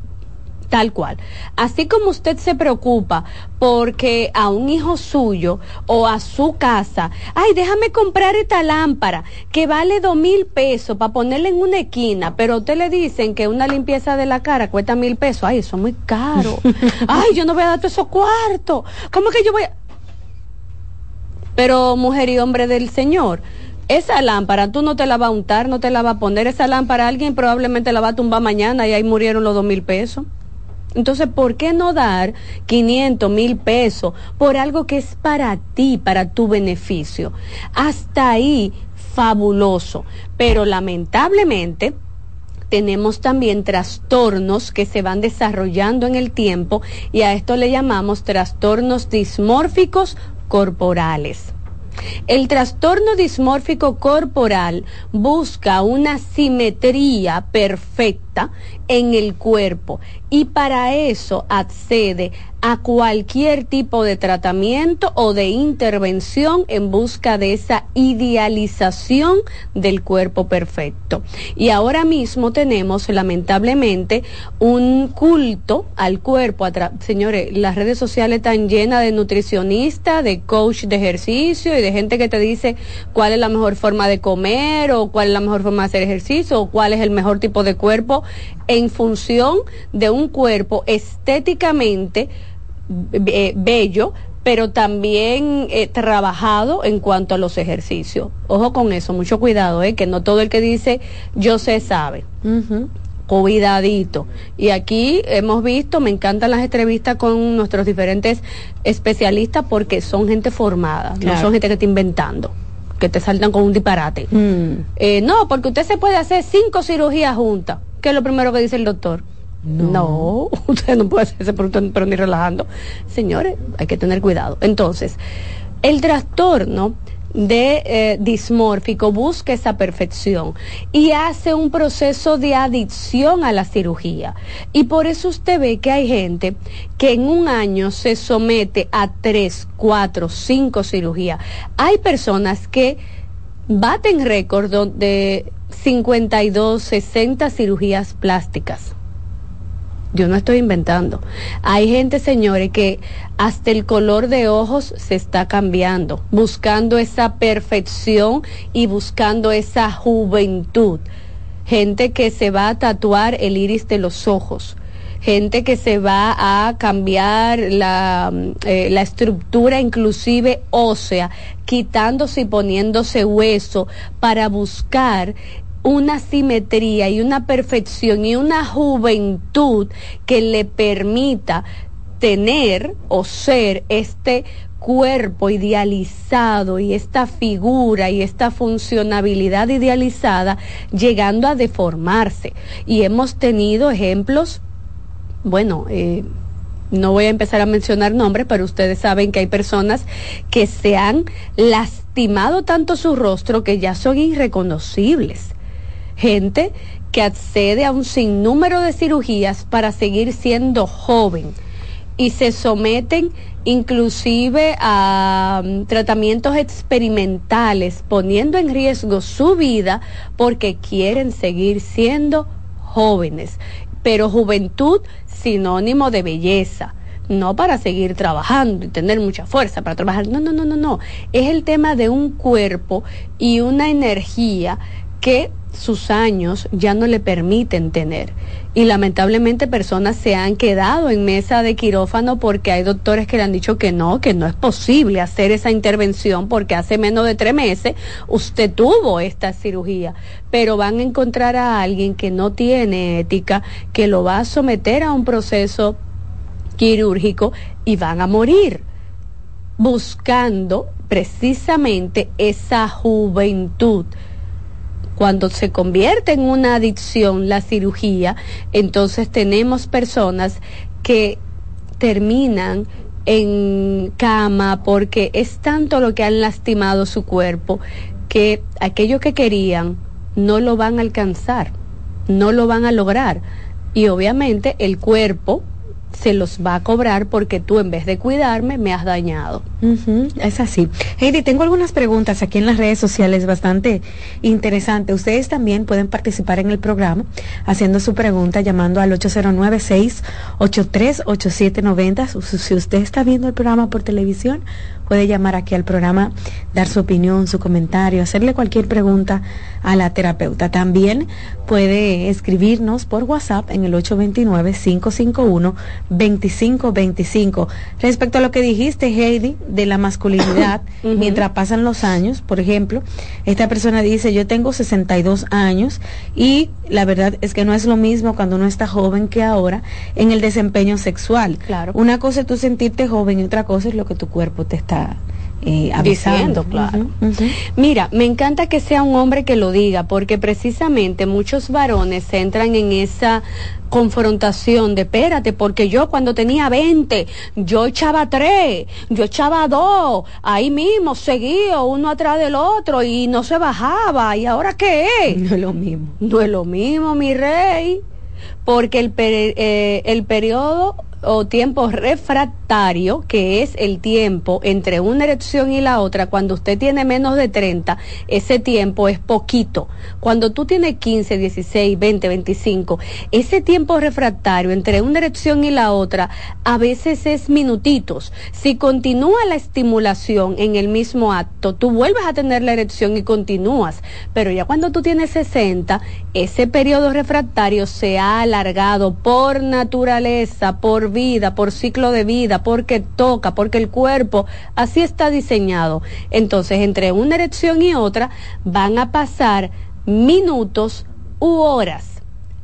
tal cual, así como usted se preocupa porque a un hijo suyo o a su casa, ay, déjame comprar esta lámpara que vale dos mil pesos para ponerla en una esquina, pero a usted le dicen que una limpieza de la cara cuesta mil pesos, ay, eso es muy caro. ay, yo no voy a dar todos esos cuartos. ¿Cómo que yo voy a...? Pero mujer y hombre del Señor, esa lámpara tú no te la vas a untar, no te la vas a poner. Esa lámpara alguien probablemente la va a tumbar mañana y ahí murieron los dos mil pesos. Entonces, ¿por qué no dar 500 mil pesos por algo que es para ti, para tu beneficio? Hasta ahí, fabuloso. Pero lamentablemente, tenemos también trastornos que se van desarrollando en el tiempo y a esto le llamamos trastornos dismórficos corporales. El trastorno dismórfico corporal busca una simetría perfecta en el cuerpo y para eso accede a cualquier tipo de tratamiento o de intervención en busca de esa idealización del cuerpo perfecto. Y ahora mismo tenemos lamentablemente un culto al cuerpo. Señores, las redes sociales están llenas de nutricionistas, de coach de ejercicio y de gente que te dice cuál es la mejor forma de comer o cuál es la mejor forma de hacer ejercicio o cuál es el mejor tipo de cuerpo en función de un cuerpo estéticamente eh, bello, pero también eh, trabajado en cuanto a los ejercicios. Ojo con eso, mucho cuidado, eh, que no todo el que dice yo sé sabe. Cuidadito. Y aquí hemos visto, me encantan las entrevistas con nuestros diferentes especialistas porque son gente formada, no son gente que está inventando, que te saltan con un disparate. Eh, no, porque usted se puede hacer cinco cirugías juntas. ¿Qué es lo primero que dice el doctor? No, usted no puede hacerse, pero, pero ni relajando. Señores, hay que tener cuidado. Entonces, el trastorno de eh, dismórfico busca esa perfección y hace un proceso de adicción a la cirugía. Y por eso usted ve que hay gente que en un año se somete a tres, cuatro, cinco cirugías. Hay personas que baten récord de 52, 60 cirugías plásticas. Yo no estoy inventando. Hay gente, señores, que hasta el color de ojos se está cambiando, buscando esa perfección y buscando esa juventud. Gente que se va a tatuar el iris de los ojos. Gente que se va a cambiar la, mm, eh, la estructura inclusive ósea, quitándose y poniéndose hueso para buscar una simetría y una perfección y una juventud que le permita tener o ser este cuerpo idealizado y esta figura y esta funcionabilidad idealizada llegando a deformarse. Y hemos tenido ejemplos, bueno, eh, no voy a empezar a mencionar nombres, pero ustedes saben que hay personas que se han lastimado tanto su rostro que ya son irreconocibles gente que accede a un sinnúmero de cirugías para seguir siendo joven y se someten inclusive a mm, tratamientos experimentales poniendo en riesgo su vida porque quieren seguir siendo jóvenes. Pero juventud sinónimo de belleza no para seguir trabajando y tener mucha fuerza para trabajar. No, no, no, no, no. Es el tema de un cuerpo y una energía que sus años ya no le permiten tener. Y lamentablemente personas se han quedado en mesa de quirófano porque hay doctores que le han dicho que no, que no es posible hacer esa intervención porque hace menos de tres meses usted tuvo esta cirugía. Pero van a encontrar a alguien que no tiene ética, que lo va a someter a un proceso quirúrgico y van a morir buscando precisamente esa juventud cuando se convierte en una adicción la cirugía, entonces tenemos personas que terminan en cama porque es tanto lo que han lastimado su cuerpo que aquello que querían no lo van a alcanzar, no lo van a lograr. Y obviamente el cuerpo se los va a cobrar porque tú en vez de cuidarme me has dañado. es así. Heidi, tengo algunas preguntas aquí en las redes sociales bastante interesantes. Ustedes también pueden participar en el programa haciendo su pregunta llamando al 809-683-8790. Si usted está viendo el programa por televisión, puede llamar aquí al programa, dar su opinión, su comentario, hacerle cualquier pregunta a la terapeuta. También puede escribirnos por WhatsApp en el 829-551-2525. Respecto a lo que dijiste, Heidi, de la masculinidad, mientras pasan los años, por ejemplo, esta persona dice, yo tengo 62 años y la verdad es que no es lo mismo cuando uno está joven que ahora en el desempeño sexual. Claro. Una cosa es tú sentirte joven y otra cosa es lo que tu cuerpo te está eh, diciendo, claro. Mira, me encanta que sea un hombre que lo diga, porque precisamente muchos varones entran en esa confrontación de espérate, porque yo cuando tenía 20, yo echaba tres, yo echaba dos, ahí mismo seguía uno atrás del otro y no se bajaba, ¿y ahora qué es? No es lo mismo. No es lo mismo, mi rey, porque el, eh, el periodo o tiempo refractario, que es el tiempo entre una erección y la otra, cuando usted tiene menos de 30, ese tiempo es poquito. Cuando tú tienes 15, 16, 20, 25, ese tiempo refractario entre una erección y la otra a veces es minutitos. Si continúa la estimulación en el mismo acto, tú vuelves a tener la erección y continúas. Pero ya cuando tú tienes 60, ese periodo refractario se ha alargado por naturaleza, por vida, por ciclo de vida, porque toca, porque el cuerpo así está diseñado. Entonces, entre una erección y otra van a pasar minutos u horas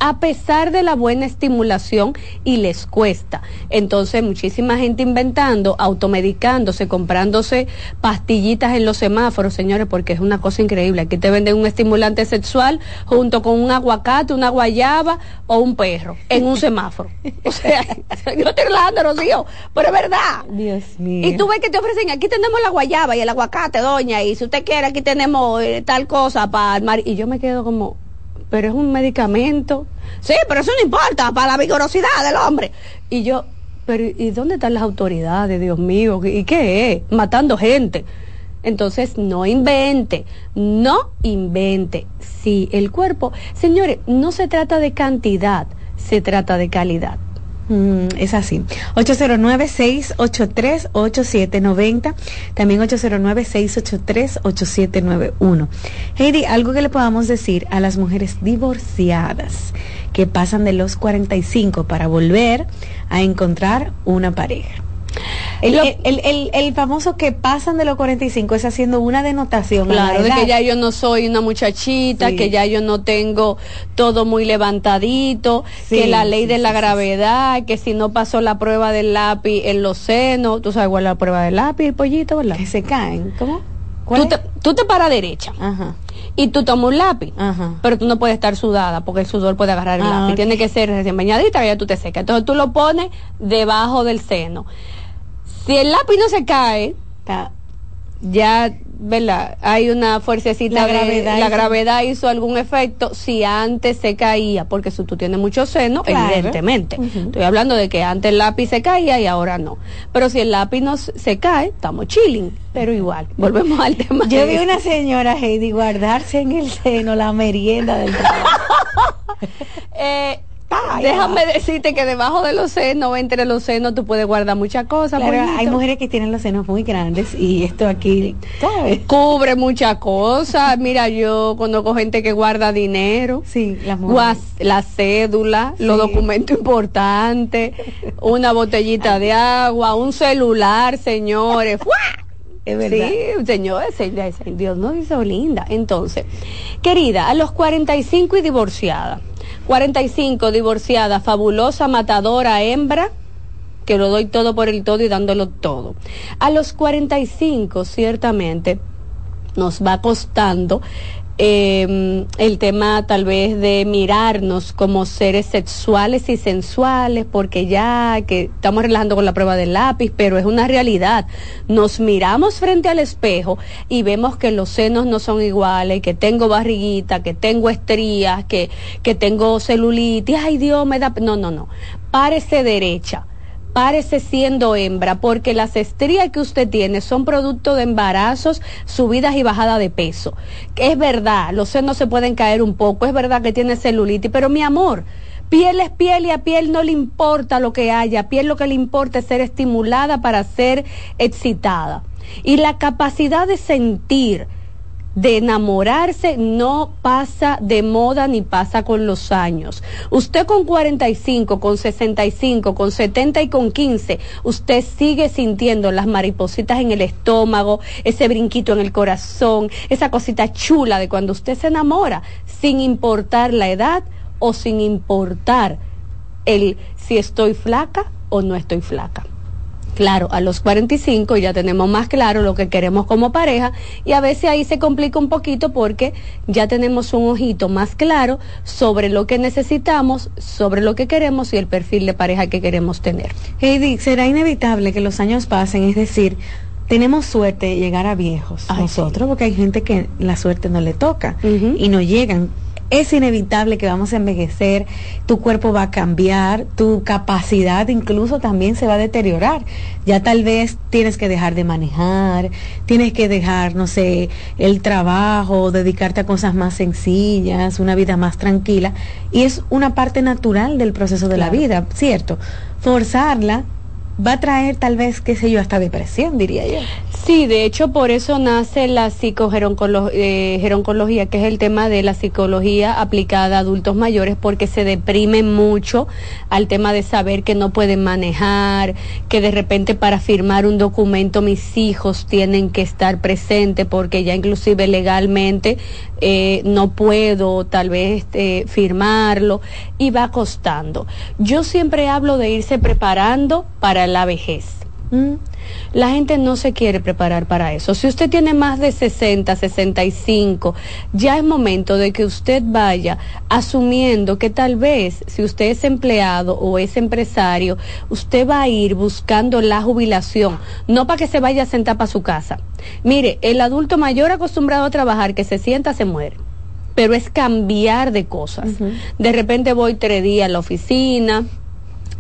a pesar de la buena estimulación y les cuesta. Entonces, muchísima gente inventando, automedicándose, comprándose pastillitas en los semáforos, señores, porque es una cosa increíble. Aquí te venden un estimulante sexual junto con un aguacate, una guayaba o un perro en un semáforo. O sea, yo estoy relajando, Rocío, pero es verdad. Dios mío. Y tú ves que te ofrecen, aquí tenemos la guayaba y el aguacate, doña, y si usted quiere, aquí tenemos eh, tal cosa para armar. Y yo me quedo como, pero es un medicamento. Sí, pero eso no importa para la vigorosidad del hombre. Y yo, pero ¿y dónde están las autoridades, Dios mío? ¿Y qué es? Matando gente. Entonces, no invente, no invente. Sí, el cuerpo, señores, no se trata de cantidad, se trata de calidad. Mm, es así. 809-683-8790. También 809-683-8791. Heidi, algo que le podamos decir a las mujeres divorciadas que pasan de los 45 para volver a encontrar una pareja. El, el, el, famoso que pasan de los 45 es haciendo una denotación. Claro, de que ya yo no soy una muchachita, que ya yo no tengo todo muy levantadito, que la ley de la gravedad, que si no pasó la prueba del lápiz en los senos, tú sabes cuál es la prueba del lápiz, el pollito, ¿verdad? Que se caen, ¿cómo? Tú te, tú te paras derecha y tú tomas un lápiz, pero tú no puedes estar sudada porque el sudor puede agarrar el ah, lápiz. Tiene que ser recién bañadita, ya tú te secas. Entonces tú lo pones debajo del seno. Si el lápiz no se cae, ya, ¿verdad? Hay una fuercecita la gravedad, la gravedad hizo algún efecto si antes se caía, porque si tú tienes mucho seno, evidentemente. Estoy hablando de que antes el lápiz se caía y ahora no. Pero si el lápiz no se cae, estamos chilling, pero igual. Volvemos al tema. Yo vi una señora Heidi guardarse en el seno la merienda del trabajo. eh, Déjame decirte que debajo de los senos, entre los senos, tú puedes guardar muchas cosas. Claro, hay mujeres que tienen los senos muy grandes y esto aquí, ¿sabes? Cubre muchas cosas. Mira, yo conozco gente que guarda dinero. Sí, las guas- la cédula, los documentos importantes, una botellita de agua, un celular, señores. ¡Fua! Es verdad. Sí, señores, se- se- Dios nos hizo linda. Entonces, querida, a los 45 y divorciada. 45 divorciada, fabulosa, matadora, hembra, que lo doy todo por el todo y dándolo todo. A los 45, ciertamente, nos va costando eh, el tema tal vez de mirarnos como seres sexuales y sensuales, porque ya que estamos relajando con la prueba del lápiz, pero es una realidad. Nos miramos frente al espejo y vemos que los senos no son iguales, que tengo barriguita, que tengo estrías, que, que tengo celulitis, ay Dios, me da... No, no, no. Párese derecha párese siendo hembra, porque las estrías que usted tiene son producto de embarazos, subidas y bajadas de peso. Es verdad, los senos se pueden caer un poco, es verdad que tiene celulitis, pero mi amor, piel es piel y a piel no le importa lo que haya, a piel lo que le importa es ser estimulada para ser excitada. Y la capacidad de sentir, de enamorarse no pasa de moda ni pasa con los años. Usted con 45, con 65, con 70 y con 15, usted sigue sintiendo las maripositas en el estómago, ese brinquito en el corazón, esa cosita chula de cuando usted se enamora, sin importar la edad o sin importar el si estoy flaca o no estoy flaca. Claro, a los 45 ya tenemos más claro lo que queremos como pareja y a veces ahí se complica un poquito porque ya tenemos un ojito más claro sobre lo que necesitamos, sobre lo que queremos y el perfil de pareja que queremos tener. Heidi, será inevitable que los años pasen, es decir, tenemos suerte de llegar a viejos nosotros, porque hay gente que la suerte no le toca y no llegan. Es inevitable que vamos a envejecer, tu cuerpo va a cambiar, tu capacidad incluso también se va a deteriorar. Ya tal vez tienes que dejar de manejar, tienes que dejar, no sé, el trabajo, dedicarte a cosas más sencillas, una vida más tranquila. Y es una parte natural del proceso de la vida, ¿cierto? Forzarla va a traer tal vez, qué sé yo, hasta depresión, diría yo. Sí, de hecho por eso nace la psicogeroncología, que es el tema de la psicología aplicada a adultos mayores, porque se deprimen mucho al tema de saber que no pueden manejar, que de repente para firmar un documento mis hijos tienen que estar presentes, porque ya inclusive legalmente eh, no puedo tal vez eh, firmarlo y va costando. Yo siempre hablo de irse preparando para la vejez. ¿Mm? La gente no se quiere preparar para eso. Si usted tiene más de 60, 65, ya es momento de que usted vaya asumiendo que tal vez si usted es empleado o es empresario, usted va a ir buscando la jubilación, no para que se vaya a sentar para su casa. Mire, el adulto mayor acostumbrado a trabajar que se sienta se muere pero es cambiar de cosas. De repente voy tres días a la oficina,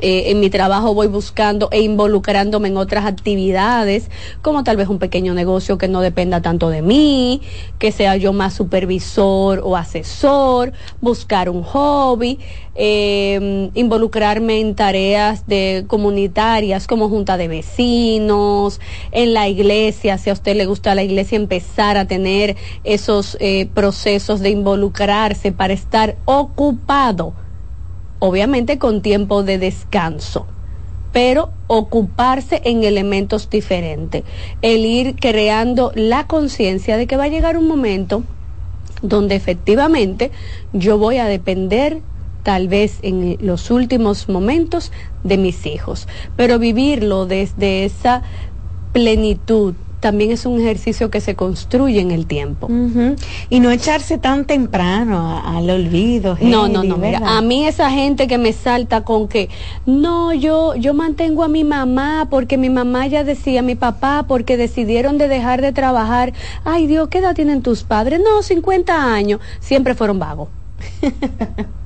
eh, en mi trabajo voy buscando e involucrándome en otras actividades, como tal vez un pequeño negocio que no dependa tanto de mí, que sea yo más supervisor o asesor, buscar un hobby, eh, involucrarme en tareas de comunitarias como junta de vecinos, en la iglesia, si a usted le gusta la iglesia, empezar a tener esos eh, procesos de involucrarse para estar ocupado obviamente con tiempo de descanso, pero ocuparse en elementos diferentes, el ir creando la conciencia de que va a llegar un momento donde efectivamente yo voy a depender tal vez en los últimos momentos de mis hijos, pero vivirlo desde esa plenitud también es un ejercicio que se construye en el tiempo. Y no echarse tan temprano al olvido. No, no, no, mira, a mí esa gente que me salta con que, no, yo, yo mantengo a mi mamá porque mi mamá ya decía, mi papá, porque decidieron de dejar de trabajar. Ay Dios, ¿qué edad tienen tus padres? No, 50 años. Siempre fueron vagos.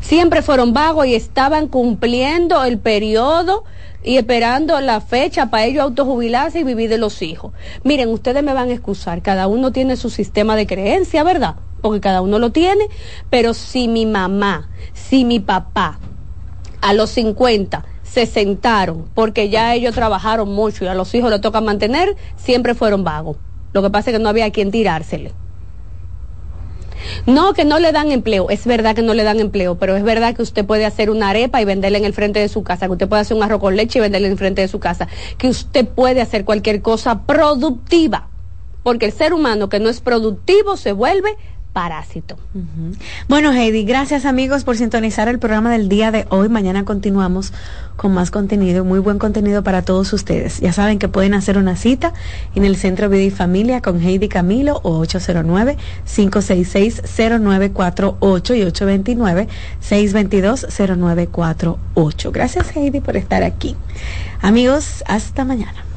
Siempre fueron vagos y estaban cumpliendo el periodo y esperando la fecha para ellos autojubilarse y vivir de los hijos. Miren, ustedes me van a excusar, cada uno tiene su sistema de creencia, ¿verdad? porque cada uno lo tiene, pero si mi mamá, si mi papá a los 50 se sentaron porque ya ellos trabajaron mucho y a los hijos les toca mantener, siempre fueron vagos. Lo que pasa es que no había quien tirársele. No, que no le dan empleo. Es verdad que no le dan empleo, pero es verdad que usted puede hacer una arepa y venderla en el frente de su casa, que usted puede hacer un arroz con leche y venderla en el frente de su casa, que usted puede hacer cualquier cosa productiva. Porque el ser humano que no es productivo se vuelve parásito. Bueno, Heidi, gracias amigos por sintonizar el programa del día de hoy. Mañana continuamos con más contenido, muy buen contenido para todos ustedes. Ya saben que pueden hacer una cita en el Centro Vida y Familia con Heidi Camilo o 809-566-0948 y 829-622-0948. Gracias Heidi por estar aquí. Amigos, hasta mañana.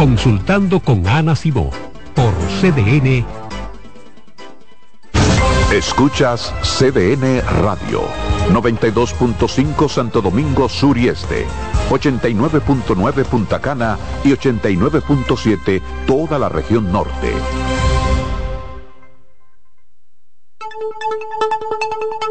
Consultando con Ana Simó por CDN. Escuchas CDN Radio, 92.5 Santo Domingo Sur y Este, 89.9 Punta Cana y 89.7 toda la región norte.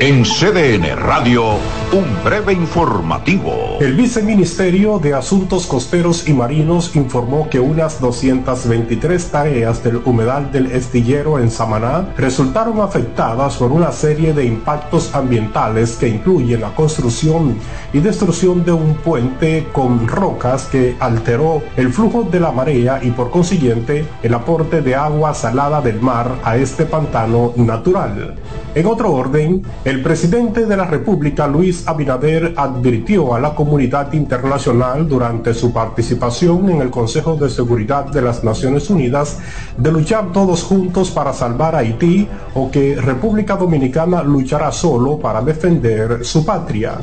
En CDN Radio, un breve informativo. El viceministerio de Asuntos Costeros y Marinos informó que unas 223 tareas del humedal del estillero en Samaná resultaron afectadas por una serie de impactos ambientales que incluyen la construcción y destrucción de un puente con rocas que alteró el flujo de la marea y por consiguiente el aporte de agua salada del mar a este pantano natural. En otro orden, presidente de la República, Luis Abinader, advirtió a la comunidad internacional durante su participación en el Consejo de Seguridad de las Naciones Unidas de luchar todos juntos para salvar a Haití o que República Dominicana luchará solo para defender su patria.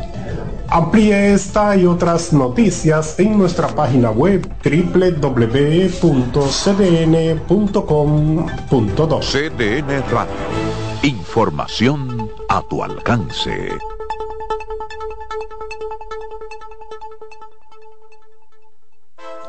Amplíe esta y otras noticias en nuestra página web www.cdn.com.do. CDN Radio. Información a tu alcance.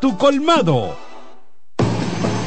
tu colmado.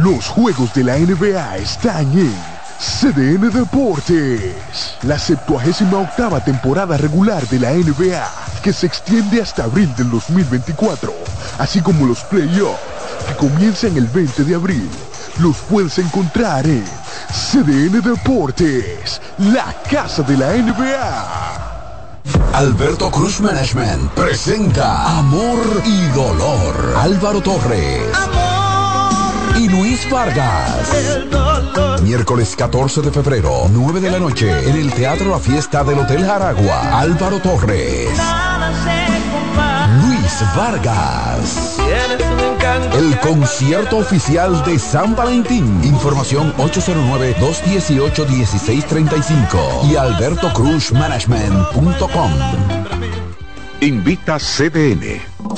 Los juegos de la NBA están en CDN Deportes. La 78 octava temporada regular de la NBA, que se extiende hasta abril del 2024, así como los playoffs, que comienzan el 20 de abril. Los puedes encontrar en CDN Deportes, la casa de la NBA. Alberto Cruz Management presenta Amor y Dolor. Álvaro Torres. Y Luis Vargas. Miércoles 14 de febrero, 9 de la noche, en el Teatro La Fiesta del Hotel Jaragua. Álvaro Torres. Luis Vargas. El concierto oficial de San Valentín. Información 809-218-1635 y albertocruzmanagement.com. Invita CDN.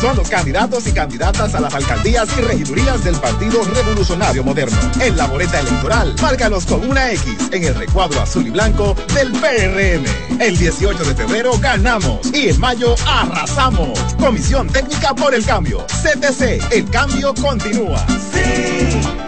Son los candidatos y candidatas a las alcaldías y regidurías del Partido Revolucionario Moderno. En la boleta electoral, márcalos con una X en el recuadro azul y blanco del PRM. El 18 de febrero ganamos y en mayo arrasamos. Comisión Técnica por el Cambio. CTC, el cambio continúa. Sí,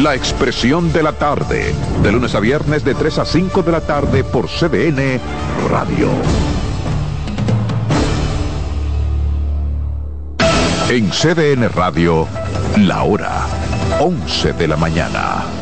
La expresión de la tarde, de lunes a viernes de 3 a 5 de la tarde por CDN Radio. En CDN Radio, la hora 11 de la mañana.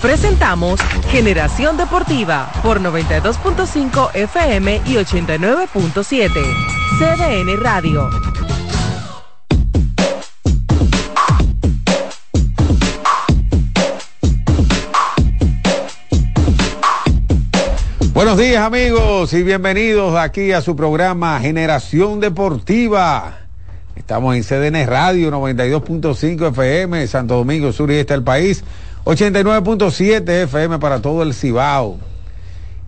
Presentamos Generación Deportiva por 92.5 FM y 89.7. CDN Radio. Buenos días amigos y bienvenidos aquí a su programa Generación Deportiva. Estamos en CDN Radio 92.5 FM, Santo Domingo Sur y este del país. 89.7 FM para todo el Cibao.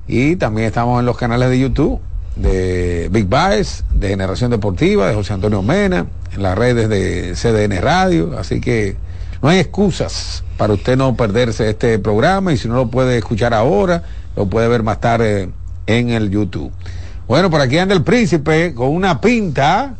Y también estamos en los canales de YouTube de Big Baez, de Generación Deportiva, de José Antonio Mena, en las redes de CDN Radio. Así que no hay excusas para usted no perderse este programa y si no lo puede escuchar ahora, lo puede ver más tarde en el YouTube. Bueno, por aquí anda el príncipe con una pinta.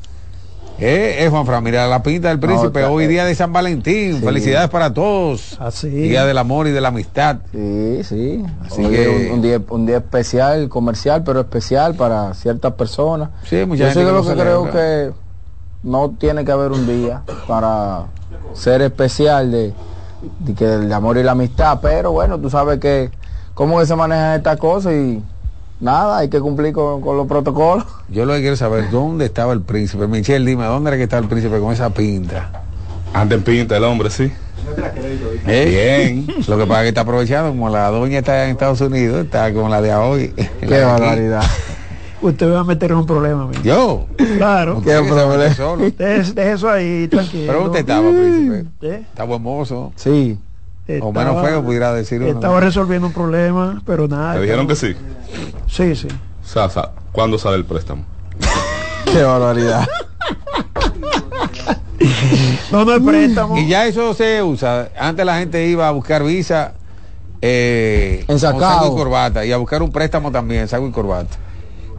Eh, eh, Juan Fran, mira la pinta del príncipe. No, Hoy eh, día de San Valentín. sí. Felicidades para todos. Así. Día del amor y de la amistad. Sí, sí. Así Hoy que- es un, un día, un día especial, comercial, pero especial para ciertas personas. Sí, mucha Yo que lo que creo que no tiene que haber un día para ser especial de, de que el amor y la amistad, pero bueno, tú sabes que cómo que se manejan estas cosas y nada, hay que cumplir con, con los protocolos. Yo lo que quiero saber, ¿dónde estaba el príncipe? Michelle, dime, ¿dónde era que estaba el príncipe con esa pinta? Anda en pinta el hombre, sí. ¿Eh? Bien. Lo que pasa es que está aprovechando, como la doña está en Estados Unidos, está con la de hoy. Qué barbaridad. Usted va a meter en un problema, amigo. ¿Yo? Claro. ¿Por qué se va a meter solo? Deje, deje eso ahí, tranquilo. Pero usted estaba, príncipe. ¿Eh? Está buen mozo. O menos feo pudiera decir uno. Estaba resolviendo un problema, pero nada. ¿Le dijeron que sí? Sí, sí. Sasa, ¿cuándo sale el préstamo? Qué barbaridad. No, no es préstamo. Y ya eso se usa. Antes la gente iba a buscar visa eh, En saco y corbata y a buscar un préstamo también, saco y corbata.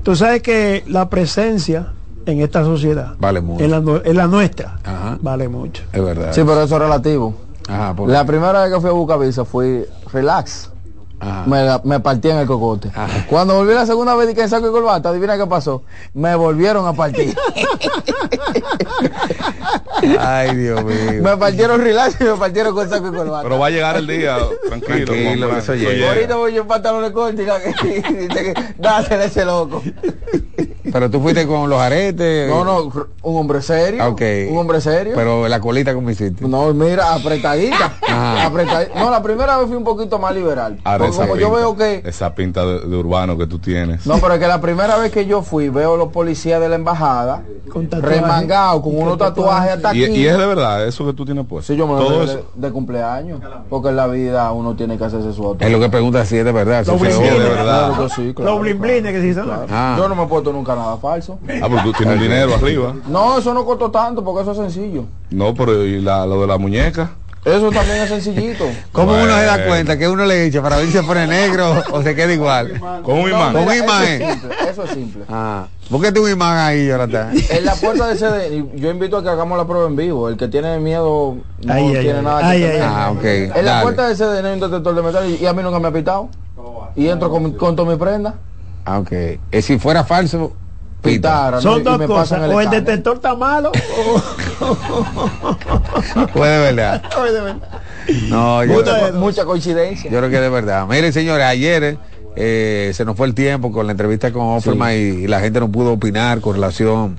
Tú sabes que la presencia en esta sociedad, Vale mucho. en la, en la nuestra, Ajá. vale mucho. Es verdad. Sí, pero eso es relativo. Ajá, por- La primera vez que fui a Bucavisa fui relax. Me, la- me partí en el cocote. Cuando volví la segunda vez y que en saco y corbata, adivina qué pasó. Me volvieron a partir. Ay, Dios mío. me partieron relax y me partieron con saco y corbata. Pero va a llegar el día, tranquilo. Tranquilo, eso llega. Ahorita voy yo en pantalones cortos y que dice que dásele ese loco. Pero tú fuiste con los aretes. No, no, un hombre serio. Ok. Un hombre serio. Pero la colita como hiciste. No, mira, apretadita. Ah. Apretadita. No, la primera vez fui un poquito más liberal. Ahora Porque esa como yo pinta, veo que Esa pinta de, de urbano que tú tienes. No, pero es que la primera vez que yo fui, veo los policías de la embajada remangados con unos tatuajes hasta y, aquí. y es de verdad, eso que tú tienes puesto. Sí, yo me lo Todo de, de cumpleaños. Porque en la vida uno tiene que hacerse su auto. Es lo que pregunta si es de verdad. si Los se bling oye. bling, Claro que sí, claro. Los blin blines que se dicen. Ah. Yo no me he puesto nunca nada falso. Ah, porque tú tienes dinero arriba. No, eso no costó tanto porque eso es sencillo. No, pero ¿y la, lo de la muñeca? Eso también es sencillito. ¿Cómo uno se da Bueno. cuenta que uno le echa para ver si se pone negro o se queda igual? Con un No, imán. Con un mira, imán. Eso es simple. Eso es simple. Ah, búsquete un imán ahí, Jonathan. En la puerta de CD, yo invito a que hagamos la prueba en vivo. El que tiene miedo no Ay, tiene ay. nada Ay, que ay, temer. ay. Ah, ok. En la dale. puerta de CD hay un detector de metal y, y a mí nunca me ha pitado. Y entro con, con toda mi prenda. Ah, ok. Eh, si fuera falso. Pitara, ¿no? Son Y dos me cosas. pasan el o el detector está malo Puede verdad. o es de verdad. No, yo, Mucha, mucha coincidencia. yo creo que es de verdad. Miren, señores, ayer eh, se nos fue el tiempo con la entrevista con Offerman y, y la gente no pudo opinar con relación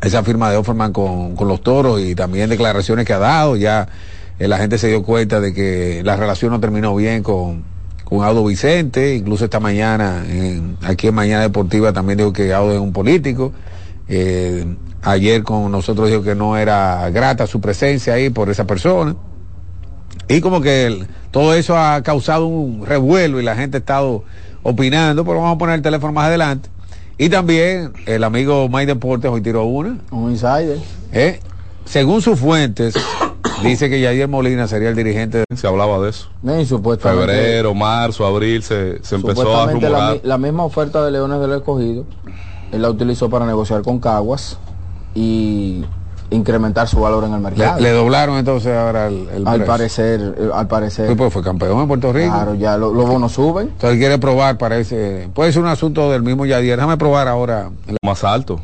a esa firma de Offerman con, con los toros y también declaraciones que ha dado. Ya eh, la gente se dio cuenta de que la relación no terminó bien con, con Audo Vicente. Incluso esta mañana, en- aquí en Mañana Deportiva, también dijo que Audo es un político. Eh, ayer con nosotros dijo que no era grata su presencia ahí por esa persona. Y como que el- todo eso ha causado un revuelo y la gente ha estado opinando, pero vamos a poner el teléfono más adelante. Y también el amigo Mike Deportes hoy tiró una. Un insider. ¿eh? Según sus fuentes, dice que Yadier Molina sería el dirigente. de- Se hablaba de eso. Y supuestamente, Febrero, marzo, abril, se, se empezó a la, rumorar. la misma oferta de Leones del Escogido, él la utilizó para negociar con Caguas y incrementar su valor en el mercado. Le, le doblaron entonces ahora el, el al precio. parecer, eh, al parecer. Sí, pues fue campeón en Puerto Rico. Claro, ya lo- los bonos suben. Entonces él quiere probar para ese. Puede ser un asunto del mismo Yadier. Déjame probar ahora. Más alto.